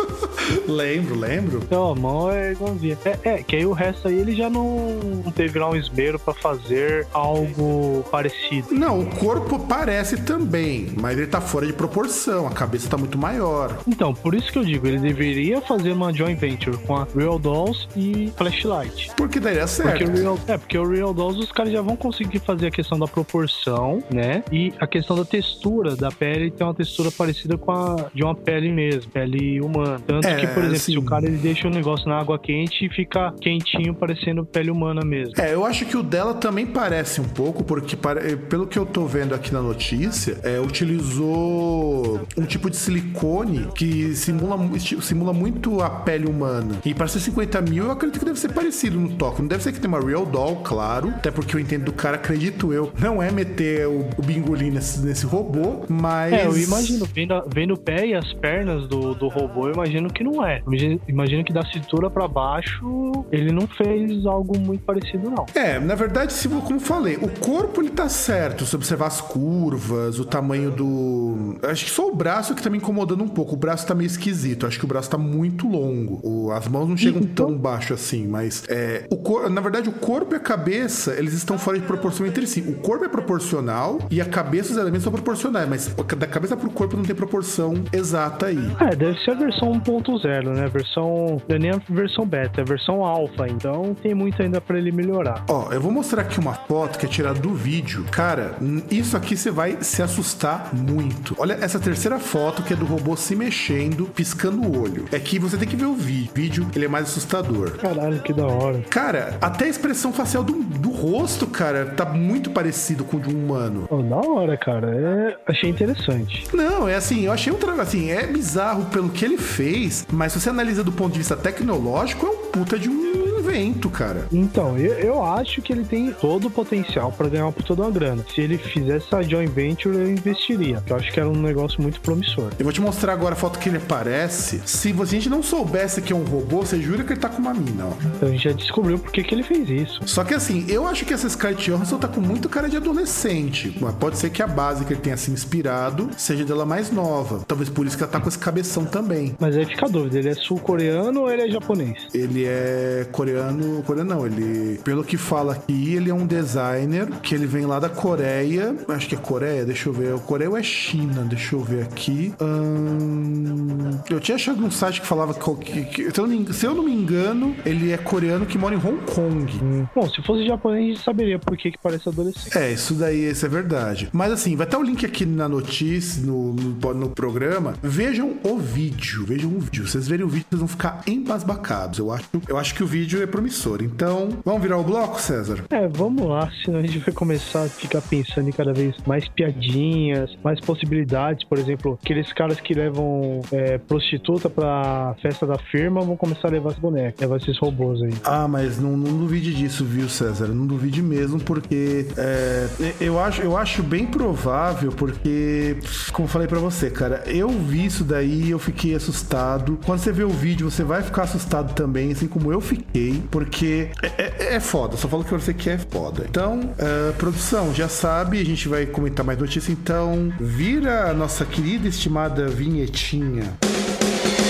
lembro, lembro. Então, a mão é igualzinha. É, é, que aí o resto aí ele já não, teve lá um esmero para fazer algo parecido. Não, o corpo parece também, mas ele tá fora de proporção, a cabeça tá muito maior. Então, por isso que eu digo, ele deveria fazer uma joint venture com a Real Dolls e Flashlight. Porque daria certo. Porque Real, é, porque o Real Dolls os caras já vão conseguir fazer a questão da proporção, né? E a questão da textura da pele tem uma textura parecida com a de uma pele mesmo, pele humana. Tanto é, que, por exemplo, assim... se o cara ele deixa o negócio na água quente e fica quentinho, parecendo pele humana mesmo. É, eu acho que o dela também parece um pouco, porque eh, pelo que eu tô vendo aqui na notícia, é, utilizou um tipo de silicone que simula, simula muito a pele humana. E para ser 50 mil, eu acredito que deve ser parecido no toque. Não deve ser que tem uma Real Doll, claro, até porque eu entendo do cara, acredito eu, não é meter o, o bingolim nesse, nesse robô, mas. É, eu imagino, vendo, vendo o pé e as pernas do, do robô, eu imagino que não é. Imagino, imagino que da cintura para baixo, ele não fez algo muito parecido, não. É, na verdade, se, como falei, o corpo ele tá certo. Se observar as curvas, o tamanho do. Acho que só o braço que tá me incomodando um pouco. O braço tá meio esquisito. Acho que o braço tá muito longo. O, as mãos não chegam então... tão baixo assim, mas é, o cor... na verdade, o corpo e a cabeça, eles estão fora de proporção entre si. O corpo é proporcional e a cabeça, os elementos são proporcionais, mas da cabeça pro corpo não tem proporção exata aí. É, deve ser a versão 1.0, né? Versão. Não é nem a versão beta, é a versão alfa. Então tem muito ainda para ele melhorar. Ó, eu vou mostrar aqui uma foto que é tirada do vídeo. Cara, isso aqui você vai se assustar muito. Olha essa terceira foto que é do robô se mexendo, piscando o olho. É que você tem que ver o vídeo. O vídeo, ele é mais assustador. Caralho, que da hora. Cara, até a expressão facial do, do rosto, cara, tá muito parecido com o de um humano. Oh, da hora, cara. É... Achei interessante. Não, é assim, eu achei um trabalho assim, é bizarro pelo que ele fez, mas se você analisa do ponto de vista tecnológico, é um puta de um evento, cara. Então, eu, eu acho que ele tem todo o potencial para ganhar puta de uma grana. Se ele fizesse essa joint venture, eu investiria. Eu acho que era um negócio muito promissor. Eu vou te mostrar agora a foto que ele aparece. Se a gente não soubesse que é um robô, você jura que ele tá com uma mina, ó. Então a gente já descobriu por que, que ele fez isso. Só que assim, eu acho que essa Scarlett Johansson tá com muito cara de adolescente. Mas pode ser que a base que ele tenha se inspirado seja dela mais nova. Talvez por isso que ela tá com esse cabeção também. Mas aí fica a dúvida, ele é sul-coreano ou ele é japonês? Ele é coreano, coreano não, ele, pelo que fala aqui, ele é um designer que ele vem lá da Coreia, acho que é Coreia, deixa eu ver, é Coreia ou é China, deixa eu ver aqui. Hum, eu tinha achado um site que falava que, que, se, eu não, se, eu não, me engano, ele é coreano que mora em Hong Kong. Hum. Bom, se fosse japonês, a gente saberia por que, que parece adolescente. É, isso daí, isso é verdade. Mas assim, vai estar o link aqui na notícia, no, no, no programa. Vejam o vídeo, vejam o vídeo. Vocês verem o vídeo, vocês vão ficar embasbacados. Eu acho, eu acho que o vídeo é promissor. Então, vamos virar o bloco, César? É, vamos lá, senão a gente vai começar a ficar pensando em cada vez mais piadinhas, mais possibilidades. Por exemplo, aqueles caras que levam é, prostituta pra festa da firma vão começar a levar as bonecas, levar esses robôs aí. Ah, mas não, não duvide disso, viu, César? Não duvide mesmo, porque é, eu, acho, eu acho bem provável, porque, como falei para você, cara, eu vi isso daí e eu fiquei assustado. Quando você vê o vídeo, você vai ficar assustado também, assim como eu fiquei, porque é, é, é foda. Só falo que você quer é foda. Então, uh, produção, já sabe, a gente vai comentar mais notícias. Então, vira a nossa querida e estimada vinhetinha. Depois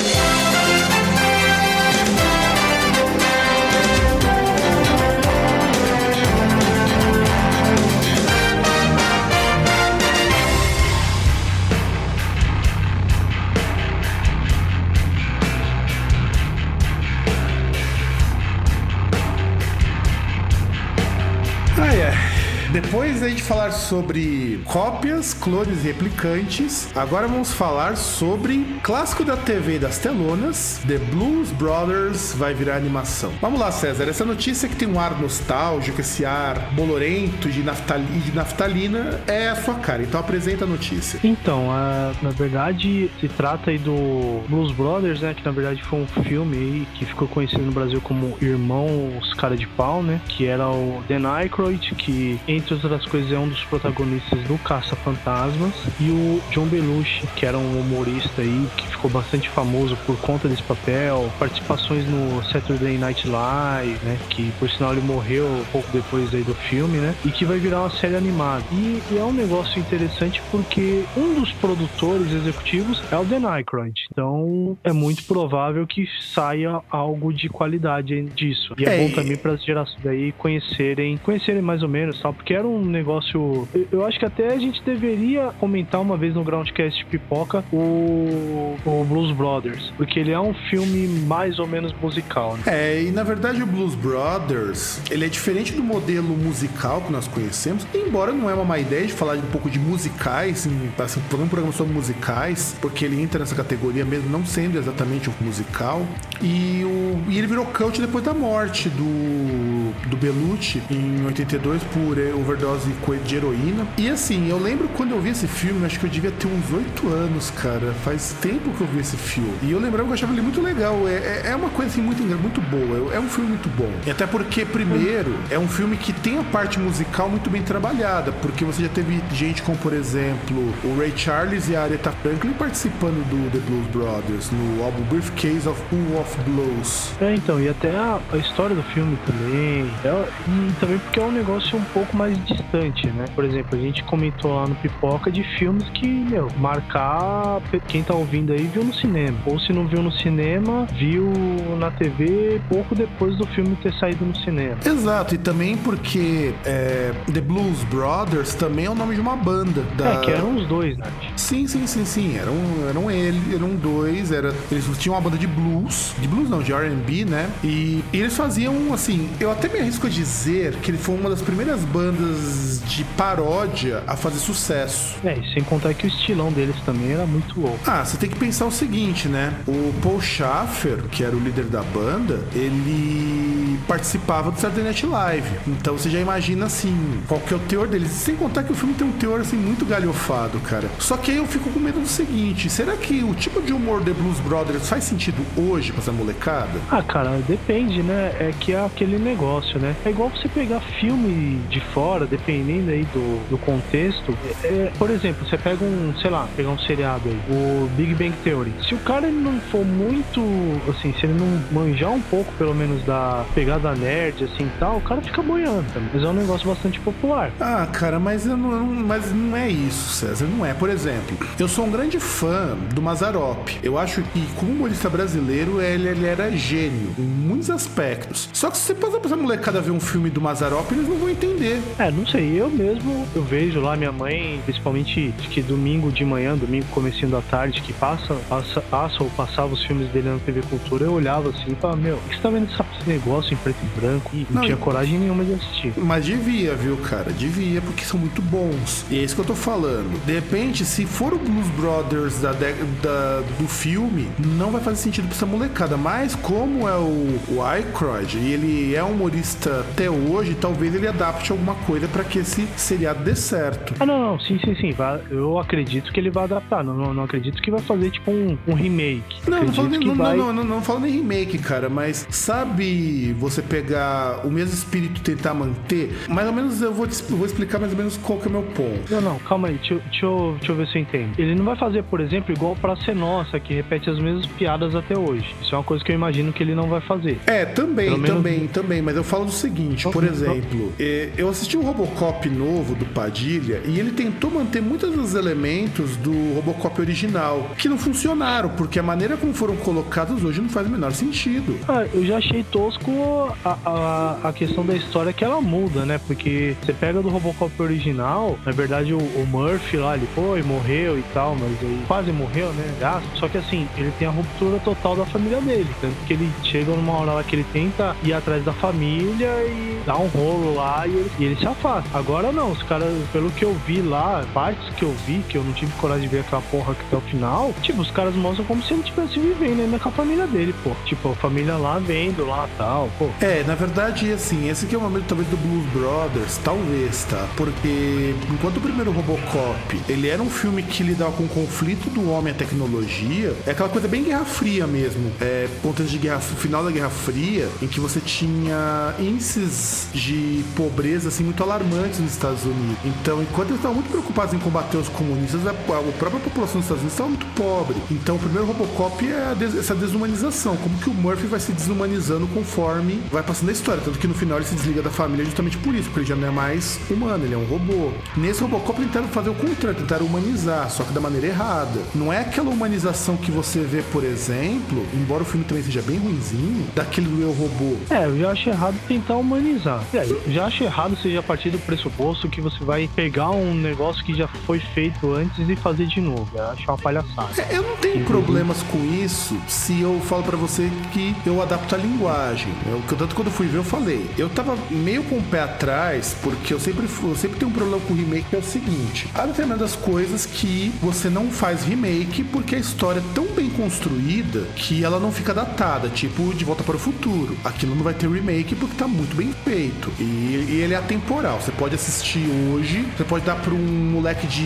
falar sobre cópias, clones e replicantes, agora vamos falar sobre clássico da TV das telonas, The Blues Brothers vai virar animação. Vamos lá, César, essa notícia que tem um ar nostálgico, esse ar bolorento de, naftali, de naftalina é a sua cara, então apresenta a notícia. Então, a, na verdade, se trata aí do Blues Brothers, né, que na verdade foi um filme que ficou conhecido no Brasil como Irmãos Cara de Pau, né, que era o Dan Aykroyd, que entre outras coisas, é um dos protagonistas do Caça-Fantasmas. E o John Belushi, que era um humorista aí, que ficou bastante famoso por conta desse papel. Participações no Saturday Night Live, né? Que por sinal ele morreu um pouco depois aí do filme, né? E que vai virar uma série animada. E, e é um negócio interessante porque um dos produtores executivos é o Dan Aykroyd. Então é muito provável que saia algo de qualidade disso. E é, é bom também para as gerações aí conhecerem, conhecerem mais ou menos, tal, porque era um negócio negócio. Eu acho que até a gente deveria comentar uma vez no Groundcast Pipoca o, o Blues Brothers, porque ele é um filme mais ou menos musical. Né? É, e na verdade o Blues Brothers ele é diferente do modelo musical que nós conhecemos, embora não é uma má ideia de falar um pouco de musicais, assim, um programa sobre musicais, porque ele entra nessa categoria mesmo, não sendo exatamente um musical. E, o, e ele virou cult depois da morte do, do Belucci em 82 por é, de heroína. E assim, eu lembro quando eu vi esse filme, acho que eu devia ter uns 8 anos, cara. Faz tempo que eu vi esse filme. E eu lembrava que eu achava ele muito legal. É, é, é uma coisa assim muito, muito boa. É um filme muito bom. E até porque, primeiro, é um filme que tem a parte musical muito bem trabalhada. Porque você já teve gente como, por exemplo, o Ray Charles e a Aretha Franklin participando do The Blues Brothers no álbum Briefcase of Who of Blows. É, então, e até a, a história do filme também. É, e também porque é um negócio um pouco mais distante, né? Por exemplo, a gente comentou lá no Pipoca de filmes que, meu, marcar quem tá ouvindo aí viu no cinema. Ou se não viu no cinema, viu na TV pouco depois do filme ter saído no cinema. Exato, e também porque é, The Blues Brothers também é o nome de uma banda. Da... É, que eram os dois, Nath. Sim, sim, sim, sim. Eram, eram ele, eram dois. Era, eles tinham uma banda de blues, de blues não, de RB, né? E, e eles faziam, assim, eu até me arrisco a dizer que ele foi uma das primeiras bandas de paródia a fazer sucesso. É, e sem contar que o estilão deles também era muito louco. Ah, você tem que pensar o seguinte, né? O Paul Schaffer, que era o líder da banda, ele participava do Saturday Night Live. Então você já imagina assim, qual que é o teor deles. Sem contar que o filme tem um teor assim muito galhofado, cara. Só que aí eu fico com medo do seguinte: será que o tipo de humor The Blues Brothers faz sentido hoje pra essa molecada? Ah, cara, depende, né? É que é aquele negócio, né? É igual você pegar filme de fora, dependendo aí do, do contexto. É, é, por exemplo, você pega um, sei lá, pegar um seriado aí, o Big Bang Theory. Se o cara ele não for muito, assim, se ele não manjar um pouco, pelo menos, da pegada nerd, assim e tal, o cara fica boiando também. Mas é um negócio bastante popular. Ah, cara, mas, eu não, mas não é isso, César. Não é. Por exemplo, eu sou um grande fã do Mazarop. Eu acho que, como humorista brasileiro, ele, ele era gênio em muitos aspectos. Só que se você passar pra essa molecada ver um filme do Mazarop, eles não vão entender. É, não sei. Eu mesmo, eu vejo lá minha mãe, principalmente acho que domingo de manhã, domingo comecinho da tarde, que passa, passa, passa ou passava os filmes dele na TV Cultura, eu olhava assim e falava, meu, o que você tá vendo esse negócio em preto e branco? E não, não tinha coragem nenhuma de assistir. Mas devia, viu, cara? Devia, porque são muito bons. E é isso que eu tô falando. De repente, se for o Blues Brothers da, da do filme, não vai fazer sentido pra essa molecada. Mas como é o, o Aykroyd e ele é humorista até hoje, talvez ele adapte alguma coisa para que esse seriado dê certo. Ah, não, não. Sim, sim, sim. Eu acredito que ele vai adaptar. Não, não, não acredito que vai fazer tipo um, um remake. Não, não falo, nem, não, vai... não, não, não, falo nem remake, cara. Mas sabe você pegar o mesmo espírito e tentar manter? Mais ou menos eu vou, eu vou explicar mais ou menos qual que é o meu ponto. Não, não, calma aí. Deixa, deixa, eu, deixa eu ver se eu entendo. Ele não vai fazer, por exemplo, igual pra ser nossa, que repete as mesmas piadas até hoje. Isso é uma coisa que eu imagino que ele não vai fazer. É, também, Pelo também, menos... também. Mas eu falo do seguinte, por exemplo, é, eu assisti o um Novo do Padilha e ele tentou manter muitos dos elementos do Robocop original, que não funcionaram, porque a maneira como foram colocados hoje não faz o menor sentido. Ah, eu já achei tosco a, a, a questão da história que ela muda, né? Porque você pega do Robocop original, na verdade o, o Murphy lá, ele foi, morreu e tal, mas ele quase morreu, né? Ah, só que assim, ele tem a ruptura total da família dele, tanto que ele chega numa hora lá que ele tenta ir atrás da família e dá um rolo lá e ele, e ele se afasta. Agora não, os caras, pelo que eu vi lá, partes que eu vi, que eu não tive coragem de ver aquela porra até o final, tipo, os caras mostram como se ele estivesse vivendo ainda com a família dele, pô. Tipo, a família lá vendo lá tal, pô. É, na verdade, assim, esse aqui é o momento talvez do Blues Brothers, talvez, tá? Porque enquanto o primeiro Robocop, ele era um filme que lidava com o conflito do homem a tecnologia, é aquela coisa bem Guerra Fria mesmo. É, pontos de guerra, final da Guerra Fria, em que você tinha índices de pobreza, assim, muito alarmantes Estados Unidos. Então, enquanto eles estavam muito preocupados em combater os comunistas, a, a própria população dos Estados Unidos estava muito pobre. Então, o primeiro Robocop é des, essa desumanização, como que o Murphy vai se desumanizando conforme vai passando a história. Tanto que no final ele se desliga da família justamente por isso, porque ele já não é mais humano, ele é um robô. Nesse Robocop tentaram fazer o contrário, tentaram humanizar, só que da maneira errada. Não é aquela humanização que você vê, por exemplo, embora o filme também seja bem ruinzinho, daquele Eu Robô. É, eu já acho errado tentar humanizar. É, já acho errado seja a partir do pressuposto que você vai pegar um negócio que já foi feito antes e fazer de novo. Eu acho uma palhaçada. É, eu não tenho problemas com isso se eu falo para você que eu adapto a linguagem. Eu, tanto quando eu fui ver, eu falei. Eu tava meio com o pé atrás, porque eu sempre, eu sempre tenho um problema com remake, que é o seguinte: há determinadas coisas que você não faz remake porque a história é tão bem construída que ela não fica datada, tipo De Volta para o Futuro. Aquilo não vai ter remake porque tá muito bem feito. E, e ele é atemporal. Você pode assistir hoje, você pode dar para um moleque de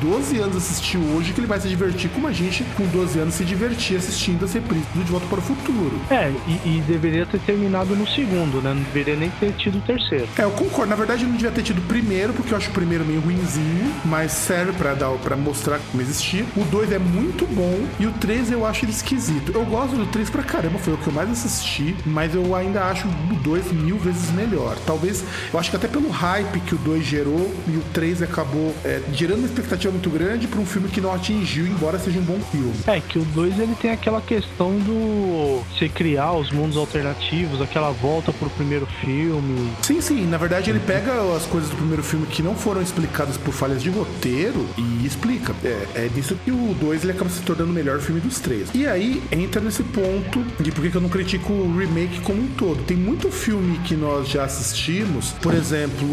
12 anos assistir hoje que ele vai se divertir como a gente com 12 anos se divertir assistindo as reprises do De Volta para o Futuro. É, e, e, deveria ter terminado no segundo, né? Não deveria nem ter tido o terceiro. É, eu concordo. Na verdade, não devia ter tido o primeiro, porque eu acho o primeiro meio ruinzinho, mas serve para dar para mostrar como existia. O 2 é muito bom e o 3 eu acho ele esquisito. Eu gosto do 3 pra caramba, foi o que eu mais assisti, mas eu ainda acho o 2 mil vezes melhor. Talvez, eu acho que até pelo hype que o 2 gerou e o 3 acabou é, gerando uma expectativa muito grande para um filme que não atingiu, embora seja um bom filme. É, que o 2 ele tem aquela questão do você criar os mundos alternativos, aquela volta pro primeiro filme. Sim, sim. Na verdade, ele pega as coisas do primeiro filme que não foram explicadas por falhas de roteiro e explica. É, é disso que o 2 ele acaba se tornando o melhor filme dos três. E aí entra nesse ponto de por que eu não critico o remake como um todo. Tem muito filme que nós já assistimos, por exemplo,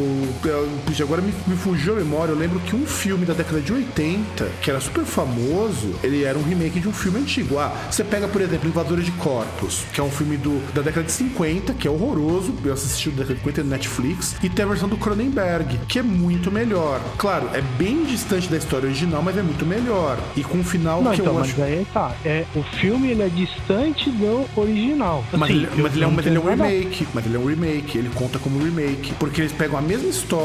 agora me, me fugiu a memória, eu lembro que um filme da década de 80, que era super famoso, ele era um remake de um filme antigo. Ah, você pega, por exemplo, Invasores de Corpos, que é um filme do, da década de 50, que é horroroso, eu assisti o da década de 50 no Netflix, e tem a versão do Cronenberg, que é muito melhor. Claro, é bem distante da história original, mas é muito melhor. E com um final não, que então, eu mas acho. Aí tá. É, o filme ele é distante do original. Mas, Assim, ele, mas ele é um, mas ele é um nada- remake, mas ele é um remake, ele conta como remake, porque eles pegam a mesma história,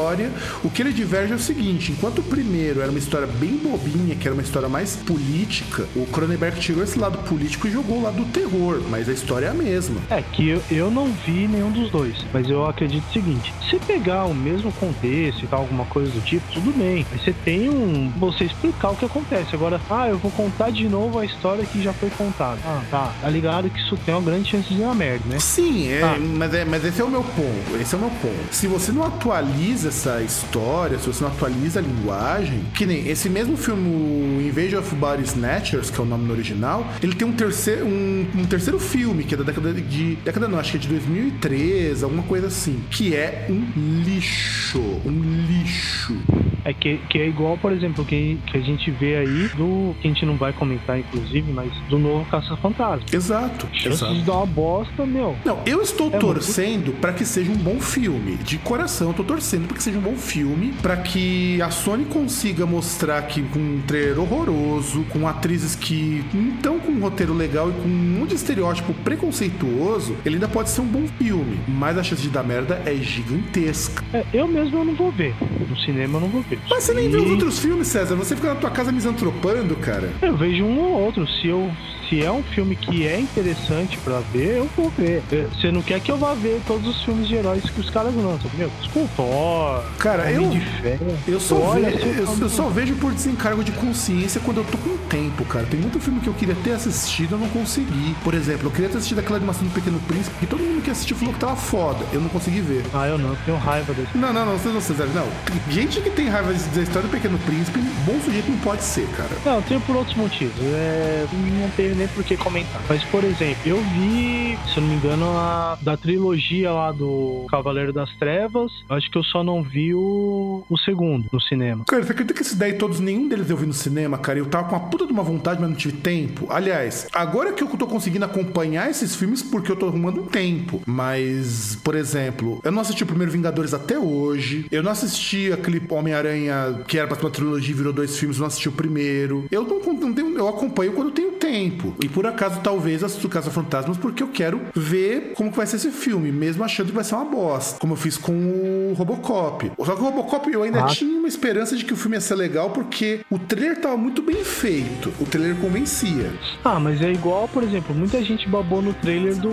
o que ele diverge é o seguinte, enquanto o primeiro era uma história bem bobinha, que era uma história mais política, o Cronenberg tirou esse lado político e jogou o lado do terror, mas a história é a mesma. É que eu, eu não vi nenhum dos dois, mas eu acredito o seguinte: se pegar o mesmo contexto e tal, alguma coisa do tipo, tudo bem. Aí você tem um. Você explicar o que acontece. Agora, ah, eu vou contar de novo a história que já foi contada. Ah, tá. Tá ligado que isso tem uma grande chance de dar merda, né? Sim, é, Ah. mas, é, mas esse é o meu ponto. Esse é o meu ponto. Se você não atualiza essa história, se você não atualiza a linguagem, que nem esse mesmo filme, Invasion of Body Snatchers, que é o nome no original, ele tem um terceiro, um, um terceiro filme, que é da década de. Década não, acho que é de 2013, alguma coisa assim. Que é um lixo. Um lixo. É que, que é igual, por exemplo, que, que a gente vê aí do. que a gente não vai comentar, inclusive, mas do novo Caça-Fantasma. Exato. Chances Exato. de dar uma bosta, meu. Não, eu estou É torcendo pra que seja um bom filme. De coração, eu tô torcendo que seja um bom filme, pra que a Sony consiga mostrar que com um trailer horroroso, com atrizes que não estão com um roteiro legal e com um monte de estereótipo preconceituoso, ele ainda pode ser um bom filme. Mas a chance de dar merda é gigantesca. É, eu mesmo eu não vou ver. No cinema eu não vou ver. Mas você nem E viu os outros filmes, César. Você fica na tua casa misantropando, cara. Eu vejo um ou outro. Se eu. Se é um filme que é interessante pra ver, eu vou ver. É, Você não quer que eu vá ver todos os filmes de heróis que os caras lançam. Meu, desculpa. Thor, Cara, eu- Ferro. Eu só, Olha, ve- se eu eu, falo- eu só vejo por desencargo de consciência quando eu tô com tempo, cara. Tem muito filme que eu queria ter assistido eu não consegui. Por exemplo, eu queria ter assistido aquela animação do Pequeno Príncipe, que todo mundo que assistiu falou que tava foda. Eu não consegui ver. Ah, eu não. Tenho raiva desse. Não, não, não, vocês não, César. Não. Tem Gente que tem raiva da história do Pequeno Príncipe, bom sujeito não pode ser, cara. Não, eu tenho por outros motivos. É, não tenho nem por que comentar. Mas, por exemplo, eu vi, se eu não me engano, a da trilogia lá do Cavaleiro das Trevas. Acho que eu só não vi o, o segundo no cinema. Cara, você acredita que esses daí todos, nenhum deles eu vi no cinema, cara? Eu tava com uma puta de uma vontade, mas não tive tempo. Aliás, agora que eu tô conseguindo acompanhar esses filmes porque eu tô arrumando um tempo. Mas, por exemplo, eu não assisti o primeiro Vingadores até hoje. Eu não assisti aquele Homem-Aranha que era pra ser uma trilogia e virou dois filmes, eu não assisti o primeiro. Eu não, não tenho, eu acompanho quando eu tenho tempo. E por acaso, talvez, assisto Caça Fantasmas porque eu quero ver como que vai ser esse filme, mesmo achando que vai ser uma bosta. Como eu fiz com o Robocop. Só que o Robocop eu ainda Ah. tinha uma esperança de que o filme ia ser legal porque o trailer tava muito bem feito. O trailer convencia. Ah, mas é igual, por exemplo, muita gente babou no trailer do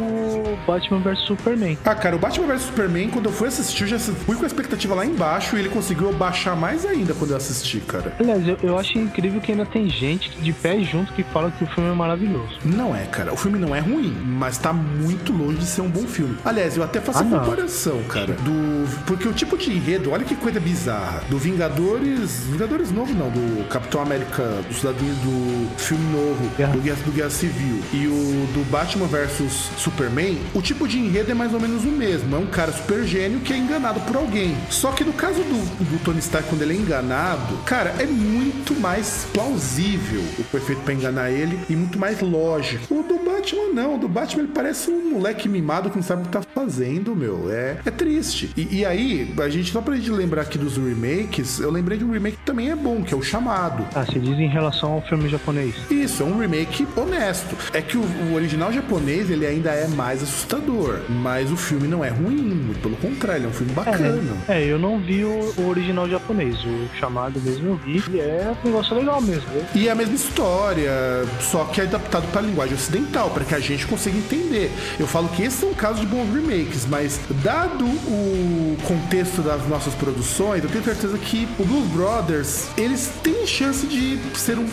Batman vs Superman. Ah, cara, o Batman vs Superman, quando eu fui assistir, eu já fui com a expectativa lá embaixo e ele conseguiu baixar mais ainda quando eu assisti, cara. Aliás, eu, eu acho incrível que ainda tem gente de pé junto que fala que o filme é maravilhoso. Não é, cara. O filme não é ruim, mas tá muito longe de ser um bom filme. Aliás, eu até faço Ah, a não. comparação, cara, do. Porque o tipo de enredo, olha que coisa bizarra. Do Vingadores. Vingadores novo, não, do Capitão América, do Cidadinho do filme novo, Guerra. do, Guerra, do Guerra Civil, e o do Batman versus Superman, o tipo de enredo é mais ou menos o mesmo. É um cara super gênio que é enganado por alguém. Só que no caso do, do Tony Stark, quando ele é enganado, cara, é muito mais plausível o que foi feito pra enganar ele e muito mais lógico. O do Batman, não. O do Batman, ele parece um moleque mimado que não sabe o que tá fazendo, meu. É, é triste. E, e aí, a gente, só pra gente lembrar aqui dos remakes, eu lembrei de um remake que também é bom, que é o Chamado. Ah, você diz em relação ao filme japonês. Isso, é um remake honesto. É que o, o original japonês, ele ainda é mais assustador, mas o filme não é ruim, muito pelo contrário, ele é um filme bacana. É, eu não vi o, o original japonês. O chamado mesmo eu vi e é um negócio legal mesmo. E é a mesma história, só que é adaptado para a linguagem ocidental, para que a gente consiga entender. Eu falo que esse é um caso de bons remakes, mas dado o contexto das nossas produções, eu tenho certeza que o Blues Brothers, eles têm chance de ser um,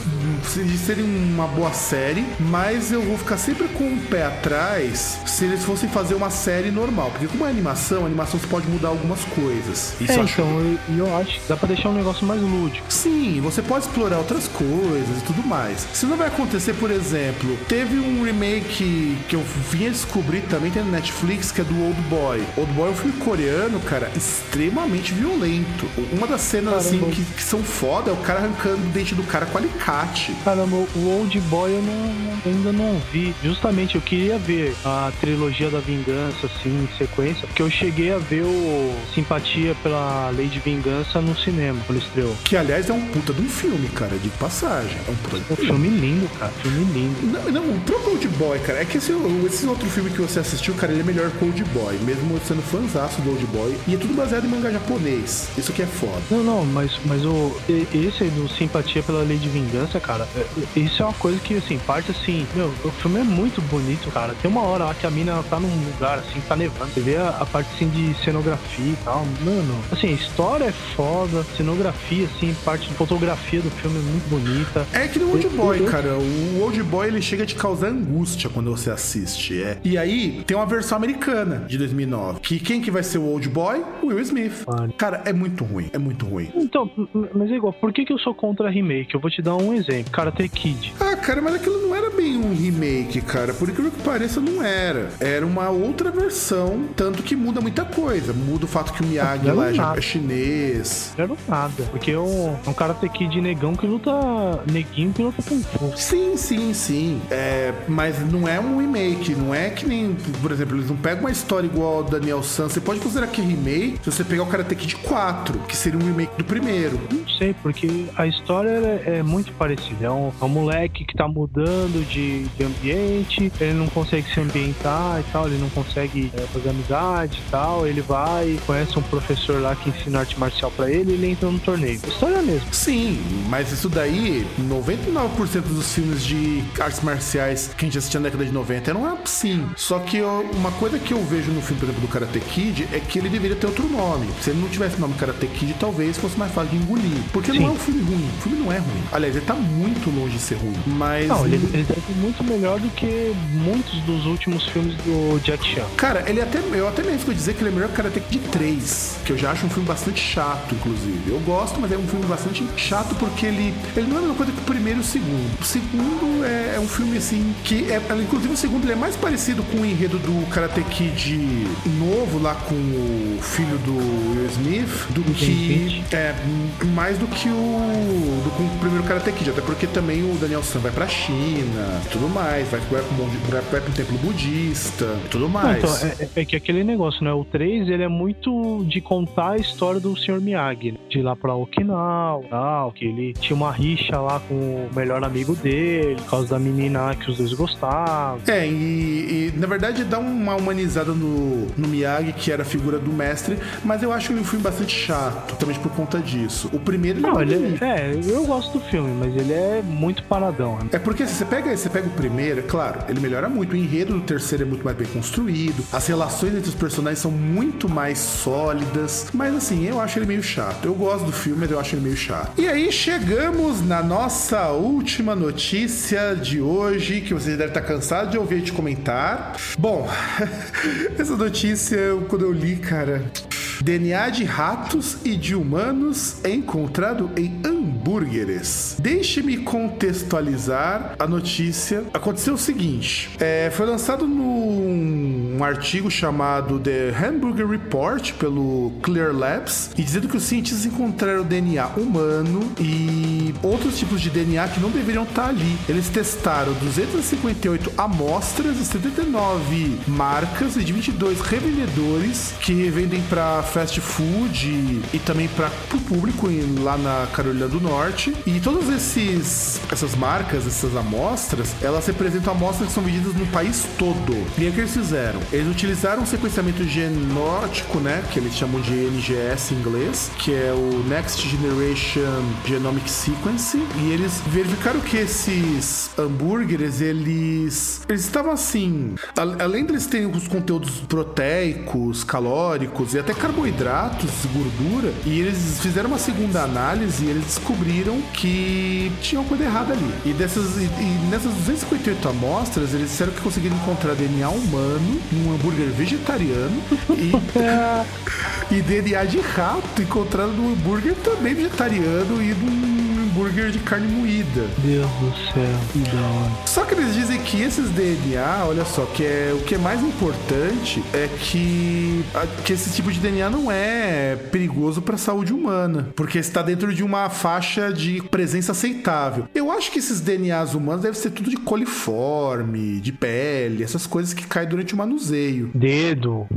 de serem uma boa série, mas eu vou ficar sempre com o pé atrás se eles fossem fazer uma série normal, porque como é animação, a animação você pode mudar algumas coisas. Isso É, eu acho então, eu, eu acho que dá pra deixar um negócio mais lúdico. Sim, você pode explorar outras coisas e tudo mais. Se não vai acontecer, por exemplo, teve um remake que eu vinha descobrir também, tem no Netflix, que é do Old Boy. Old Boy é um filme coreano, cara, extremamente violento. Uma das cenas, assim, Caramba. que, que são foda é o cara arrancando o dente do cara com alicate. Caramba, o Old Boy eu não, ainda não vi. Justamente eu queria ver a trilogia da vingança, assim, em sequência, porque eu cheguei a ver o Simpatia pela Lei de Vingança no cinema, quando estreou. Que, aliás, é um puta de um filme, cara, de passagem. É um puta de Um filme lindo, cara, filme lindo. Não, não, o próprio Old Boy, cara, é que esse, esse outro filme que você assistiu, cara, ele é melhor que o Old Boy, mesmo sendo fãzaço do Old Boy. E é tudo baseado em mangá japonês. Isso que é foda. Não, não, mas, mas o, esse aí do Simpatia pela Lei de Vingança, cara, é- isso é uma coisa que, assim, parte assim, meu, o filme é muito bonito, cara. Tem uma hora lá que a mina tá num lugar, assim, tá nevando. Você vê a, a parte, assim, de cenografia e tal. Mano, assim, a história é foda, cenografia, assim, parte de fotografia do filme é muito bonita. É que no Old Boy, Eu- cara, o Old Boy ele chega a te causar angústia quando você assiste. É. E aí tem uma versão americana de 2009. Que quem que vai ser o Old Boy? Will Smith. Cara, é muito ruim, é muito ruim. Então, mas é igual, por que, que eu sou contra remake? Eu vou te dar um exemplo. Karate Kid. Ah, cara, mas aquilo não era bem um remake, cara. Por incrível que pareça, não era. Era uma outra versão, tanto que muda muita coisa. Muda o fato que o Miyagi Não lá é nada. é chinês. Não era nada. Porque é um, um Karate Kid negão que luta. Neguinho que luta com fu. Sim, sim, sim. É, mas não é um remake. Não é que nem, por exemplo, eles não pegam uma história igual ao Daniel San. Você pode considerar que é remake se você pegar o Karate Kid 4, que seria um remake do primeiro. Não sei, porque a história é, é muito parecida. É um, é um moleque que tá mudando de, de ambiente, ele não consegue se ambientar e tal, ele não consegue é, fazer amizade e tal. Ele vai, conhece um professor lá que ensina arte marcial pra ele e ele entra no torneio. A história é a mesma. Sim, mas isso daí, 99% dos filmes de artes marciais que a gente assistia na década de 90 eram assim. Só que eu- uma coisa que eu vejo no filme, por exemplo, do Karate Kid é que ele deveria ter outro nome. Se ele não tivesse o nome Karate Kid, talvez fosse mais fácil de engolir. Porque Sim. não é um filme ruim. O filme não é ruim. Aliás, ele tá muito longe de ser ruim. Mas. Não, ele, ele deve ser muito melhor do que muitos dos últimos filmes do Jack Chan. Cara, ele até. Eu até me arrisco dizer que ele é melhor que Karate Kid 3. Que eu já acho um filme bastante chato, inclusive. Eu gosto, mas é um filme bastante chato porque ele. Ele não é a mesma coisa que o primeiro e o segundo. O segundo é, é um filme assim. que é, Inclusive o segundo ele é mais parecido com o enredo do Karate Kid novo, lá com o filho do Will Smith, do que. É, mais do que o do que o primeiro Karate Kid, até porque também o Daniel San vai pra China, tudo mais, vai, vai, vai, vai pro templo budista, tudo mais. Então, é, é, que aquele negócio, né? O 3, ele é muito de contar a história do Sr. Miyagi, né? de ir lá pra Okinawa, tal, que ele tinha uma rixa lá com o melhor amigo dele, por causa da menina que os dois gostavam. É, e, e na verdade dá uma humanizada no, no Miyagi, que era a figura do mestre, mas eu acho ele um filme bastante chato, também por conta disso. O primeiro não, ele é, é, eu gosto do filme, mas ele é muito paradão. Né? É porque se você pega, você pega o primeiro, é claro, ele melhora muito. O enredo do terceiro é muito mais bem construído, as relações entre os personagens são muito mais sólidas, mas assim, eu acho ele meio chato. Eu gosto do filme, mas eu acho ele meio chato. E aí chegamos na nossa última notícia de hoje, que vocês devem estar cansados de ouvir a gente comentar. Bom, essa notícia, quando eu li, cara, DNA de ratos e de humanos é encontrado em hambúrgueres. Deixe-me contextualizar a notícia. Aconteceu o seguinte: é, foi lançado num um artigo chamado The Hamburger Report pelo Clear Labs e dizendo que os cientistas encontraram DNA humano e outros tipos de DNA que não deveriam estar ali. Eles testaram 258 amostras de 79 marcas e de 22 revendedores que revendem para fast food e, também para o público lá na Carolina do Norte. E todas esses essas marcas, essas amostras, elas representam amostras que são vendidas no país todo. E o que eles fizeram? Eles utilizaram um sequenciamento genótico, né, que eles chamam de NGS em inglês, que é o Next Generation Genomic Sequence, e eles verificaram que esses hambúrgueres, eles eles estavam assim, além deles terem os conteúdos proteicos, calóricos e até carboidratos gordura, e eles fizeram uma segunda análise e eles descobriram que tinha uma coisa errada ali. E, dessas, e, e nessas 258 amostras, eles disseram que conseguiram encontrar DNA humano num hambúrguer vegetariano e, e DNA de rato encontrado no hambúrguer também vegetariano e num hambúrguer de carne moída. Deus do céu, que da hora. Só que eles dizem que esses DNA, olha só, que é o que é mais importante é que, que esse tipo de DNA não é perigoso para a saúde humana, porque está dentro de uma faixa de presença aceitável. Eu acho que esses DNAs humanos devem ser tudo de coliforme, de pele, essas coisas que caem durante o manuseio. Dedo.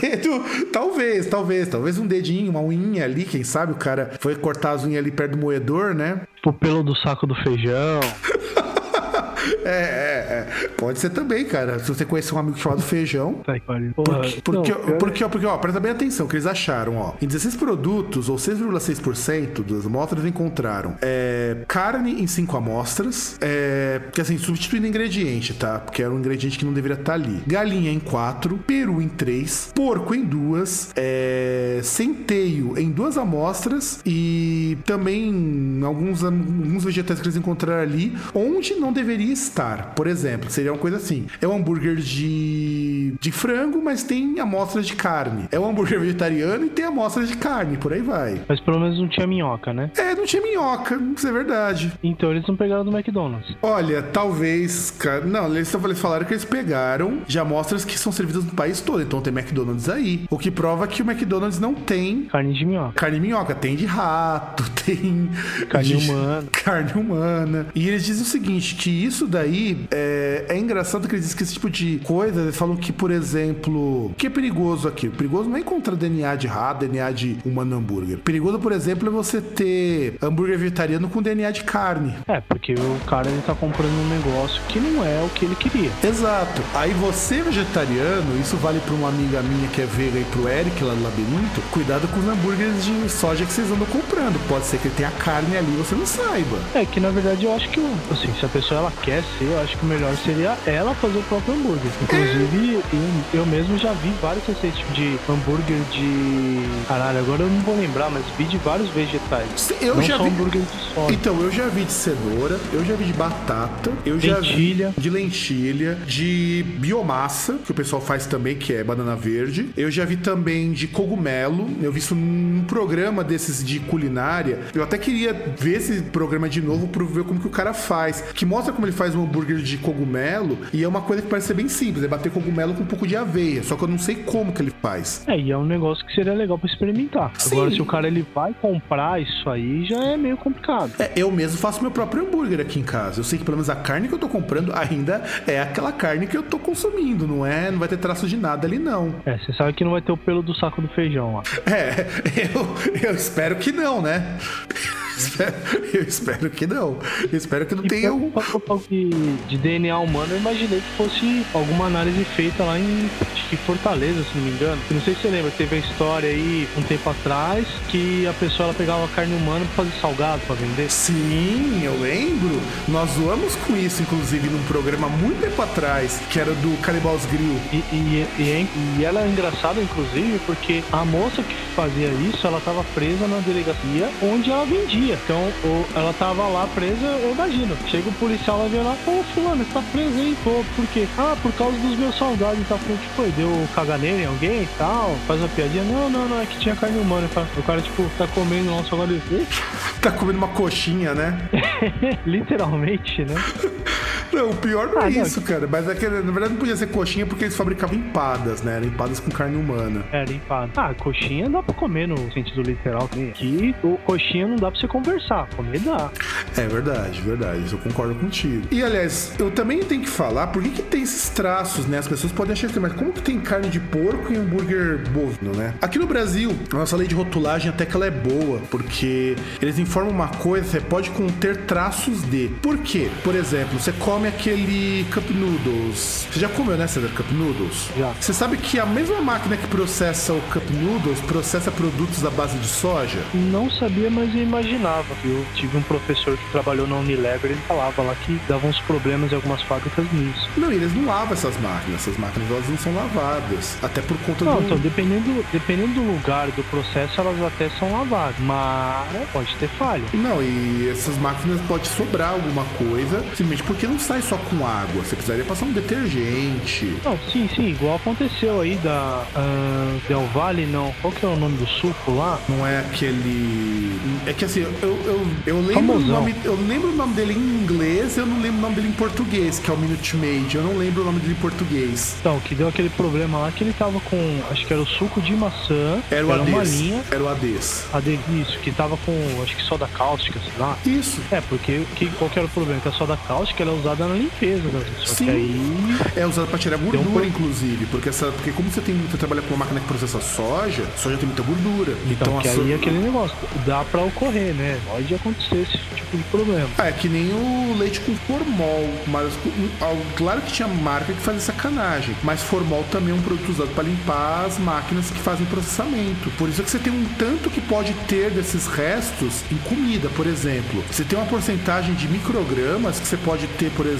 dedo, talvez, talvez, talvez um dedinho, uma unha ali, quem sabe o cara foi cortar as unhas ali perto do moedor, né? O pelo do saco do feijão. É, é, é, Pode ser também, cara. Se você conhecer um amigo chamado Feijão. Tá, porque, porque, porque, não, porque, porque, ó, presta bem atenção, que eles acharam, ó. Em 16 produtos, ou 6,6% das amostras encontraram é, carne em 5 amostras, é, que assim, substituindo ingrediente, tá? Porque era um ingrediente que não deveria estar ali. Galinha em 4, peru em 3, porco em 2, é, centeio em duas amostras e também alguns, alguns vegetais que eles encontraram ali, onde não deveria estar. Por exemplo, seria uma coisa assim: é um hambúrguer de, de frango, mas tem amostras de carne. É um hambúrguer vegetariano e tem amostras de carne, por aí vai. Mas pelo menos não tinha minhoca, né? É, não tinha minhoca, isso é verdade. Então eles não pegaram do McDonald's. Olha, talvez, cara. Não, eles falaram que eles pegaram de amostras que são servidas no país todo. Então tem McDonald's aí. O que prova que o McDonald's não tem. Carne de minhoca. Carne de minhoca. Tem de rato, tem. Carne de... humana. Carne humana. E eles dizem o seguinte: que isso daí é, é engraçado que eles dizem que esse tipo de coisa, eles falam que, por exemplo, o que é perigoso aqui? Perigoso não é encontrar DNA de rato, DNA de humano hambúrguer. Perigoso, por exemplo, é você ter hambúrguer vegetariano com DNA de carne. É, porque o cara ele tá comprando um negócio que não é o que ele queria. Exato. Aí você, vegetariano, isso vale pra uma amiga minha que é vega e pro Eric lá no labirinto, cuidado com os hambúrgueres de soja que vocês andam comprando. Pode ser que tenha carne ali e você não saiba. É que na verdade eu acho que, assim, se a pessoa ela quer ser, eu acho que o melhor seria ela fazer o próprio hambúrguer. Inclusive, eu, eu mesmo já vi vários receitas tipo, de hambúrguer de. Caralho, agora eu não vou lembrar, mas vi de vários vegetais. Eu não já só vi. hambúrguer de soja. Então, eu já vi de cenoura, eu já vi de batata, eu já Lentilha. vi de lentilha, de biomassa, que o pessoal faz também, que é banana verde. Eu já vi também de cogumelo. Eu vi isso num programa desses de culinária. Eu até queria ver esse programa de novo pra ver como que o cara faz. Que mostra como ele faz um hambúrguer de cogumelo. E é uma coisa que parece ser bem simples: é bater cogumelo com um pouco de aveia, só que eu não sei como que ele faz. É, e é um negócio que seria legal pra experimentar. Sim. Agora, se o cara ele vai comprar isso aí, já é meio complicado. É, eu mesmo faço meu próprio hambúrguer aqui em casa. Eu sei que pelo menos a carne que eu tô comprando ainda é aquela carne que eu tô consumindo, não é? Não vai ter traço de nada ali, não. É, você sabe que não vai ter o pelo do saco do feijão lá. É, eu, eu espero que não, né? Eu espero que não. Eu espero que não E tenha um. de, de DNA humano, eu imaginei que fosse alguma análise feita lá em Fortaleza, se não me engano. Não sei se você lembra, teve a história aí um tempo atrás que a pessoa ela pegava carne humana pra fazer salgado pra vender. Sim, eu lembro. Nós zoamos com isso, inclusive, num programa muito tempo atrás, que era do Cannibals Grill. E, e, e, e ela é engraçada, inclusive, porque a moça que fazia isso, ela tava presa na delegacia onde ela vendia. Então, o- ela tava lá presa, eu imagino. Chega o policial, ela vê lá, pô, fulano, você tá preso aí, pô, por quê? Ah, por causa dos meus salgados e tal. Falei, tipo, "Foi, deu caganeira em alguém e tal, faz uma piadinha. Não, não, não, é que tinha carne humana. Fala, O cara, tipo, tá comendo lá um salgado. Tá comendo uma coxinha, né? Literalmente, né? Não, o pior não é Ah, não. isso, cara. Mas é que, na verdade, não podia ser coxinha porque eles fabricavam empadas, né? Eram empadas com carne humana. É, limpado. Ah, coxinha dá pra comer no sentido literal. Aqui, o coxinha não dá pra você conversar. Comer dá. É verdade, verdade. Isso eu concordo contigo. E, aliás, eu também tenho que falar por que, que tem esses traços, né? As pessoas podem achar que mas como que tem carne de porco e hambúrguer bovino, né? Aqui no Brasil, a nossa lei de rotulagem até que ela é boa, porque eles informam uma coisa, você pode conter traços de. Por quê? Por exemplo, você come aquele Cup Noodles. Você já comeu, né, César? Cup Noodles? Já. Você sabe que a mesma máquina que processa o Cup Noodles processa produtos à base de soja? Não sabia, mas eu imaginava. Eu tive um professor que trabalhou na Unilever, ele falava lá que dava uns problemas em algumas fábricas nisso. Não, e eles não lavam essas máquinas. Essas máquinas elas não são lavadas. Até por conta Não, do. então, dependendo, dependendo do lugar do processo, elas até são lavadas. Mas pode ter falha. Não, e essas máquinas pode sobrar alguma coisa, simplesmente porque não sai só com água. Você precisaria passar um detergente. Não, sim, sim, igual aconteceu aí da ah, Del Valle, não. Qual que é o nome do suco lá? Não é aquele. É que assim, eu, eu, eu lembro o nome. Eu lembro o nome dele em inglês, eu não lembro o nome dele em português, que é o Minute Maid. Eu não lembro o nome dele em português. Então, que deu aquele problema lá que ele tava com, acho que era o suco de maçã, Era o uma Ades. linha, Era o Ades. a de, isso, que tava com, acho que soda cáustica, sei lá. Isso. É, porque que, qual que era o problema? Que a soda cáustica ela é usada na limpeza, né? Só Sim. aí É usado pra tirar gordura, inclusive. Porque, essa, porque como você, tem, você trabalha com uma máquina que processa soja, soja tem muita gordura. Então, a que so- aí é aquele negócio, dá pra ocorrer, né? Pode acontecer esse tipo de problema. Ah, é que nem o leite com formol. Mas ah, claro que tinha marca que fazia sacanagem. Mas formol também é um produto usado para limpar as máquinas que fazem processamento. Por isso é que você tem um tanto que pode ter desses restos em comida, por exemplo. Você tem uma porcentagem de microgramas que você pode ter, por exemplo,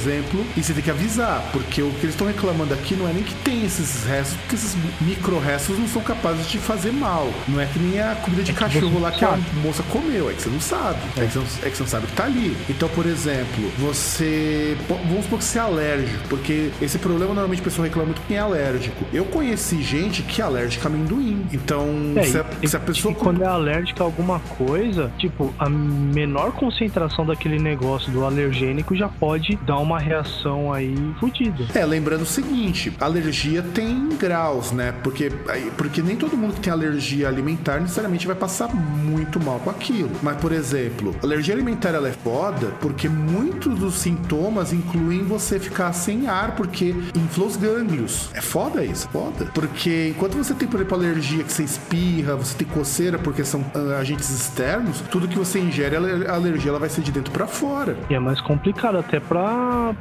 e você tem que avisar. Porque o que eles estão reclamando aqui não é nem que tem esses restos, porque esses micro restos não são capazes de fazer mal. Não é que nem a comida de que cachorro lá que a moça comeu, é que você não sabe. É, que, você não, é que você não sabe que tá ali. Então, por exemplo, você. Vamos supor que você é alérgico, porque esse problema normalmente a pessoa reclama muito quem é alérgico. Eu conheci gente que é alérgica a amendoim. Então, É, se, a, e- se a pessoa. e quando é alérgica a alguma coisa, tipo, a menor concentração daquele negócio do alergênico já pode dar uma reação aí fodida. É, lembrando o seguinte, alergia tem graus, né? Porque, porque nem todo mundo que tem alergia alimentar necessariamente vai passar muito mal com aquilo. Mas, por exemplo, alergia alimentar ela é foda porque muitos dos sintomas incluem você ficar sem ar porque infla os gânglios. É foda isso, foda. Porque enquanto você tem, por exemplo, alergia que você espirra, você tem coceira porque são ah, agentes externos, tudo que você ingere, a alergia ela vai ser de dentro pra fora. E é mais complicado até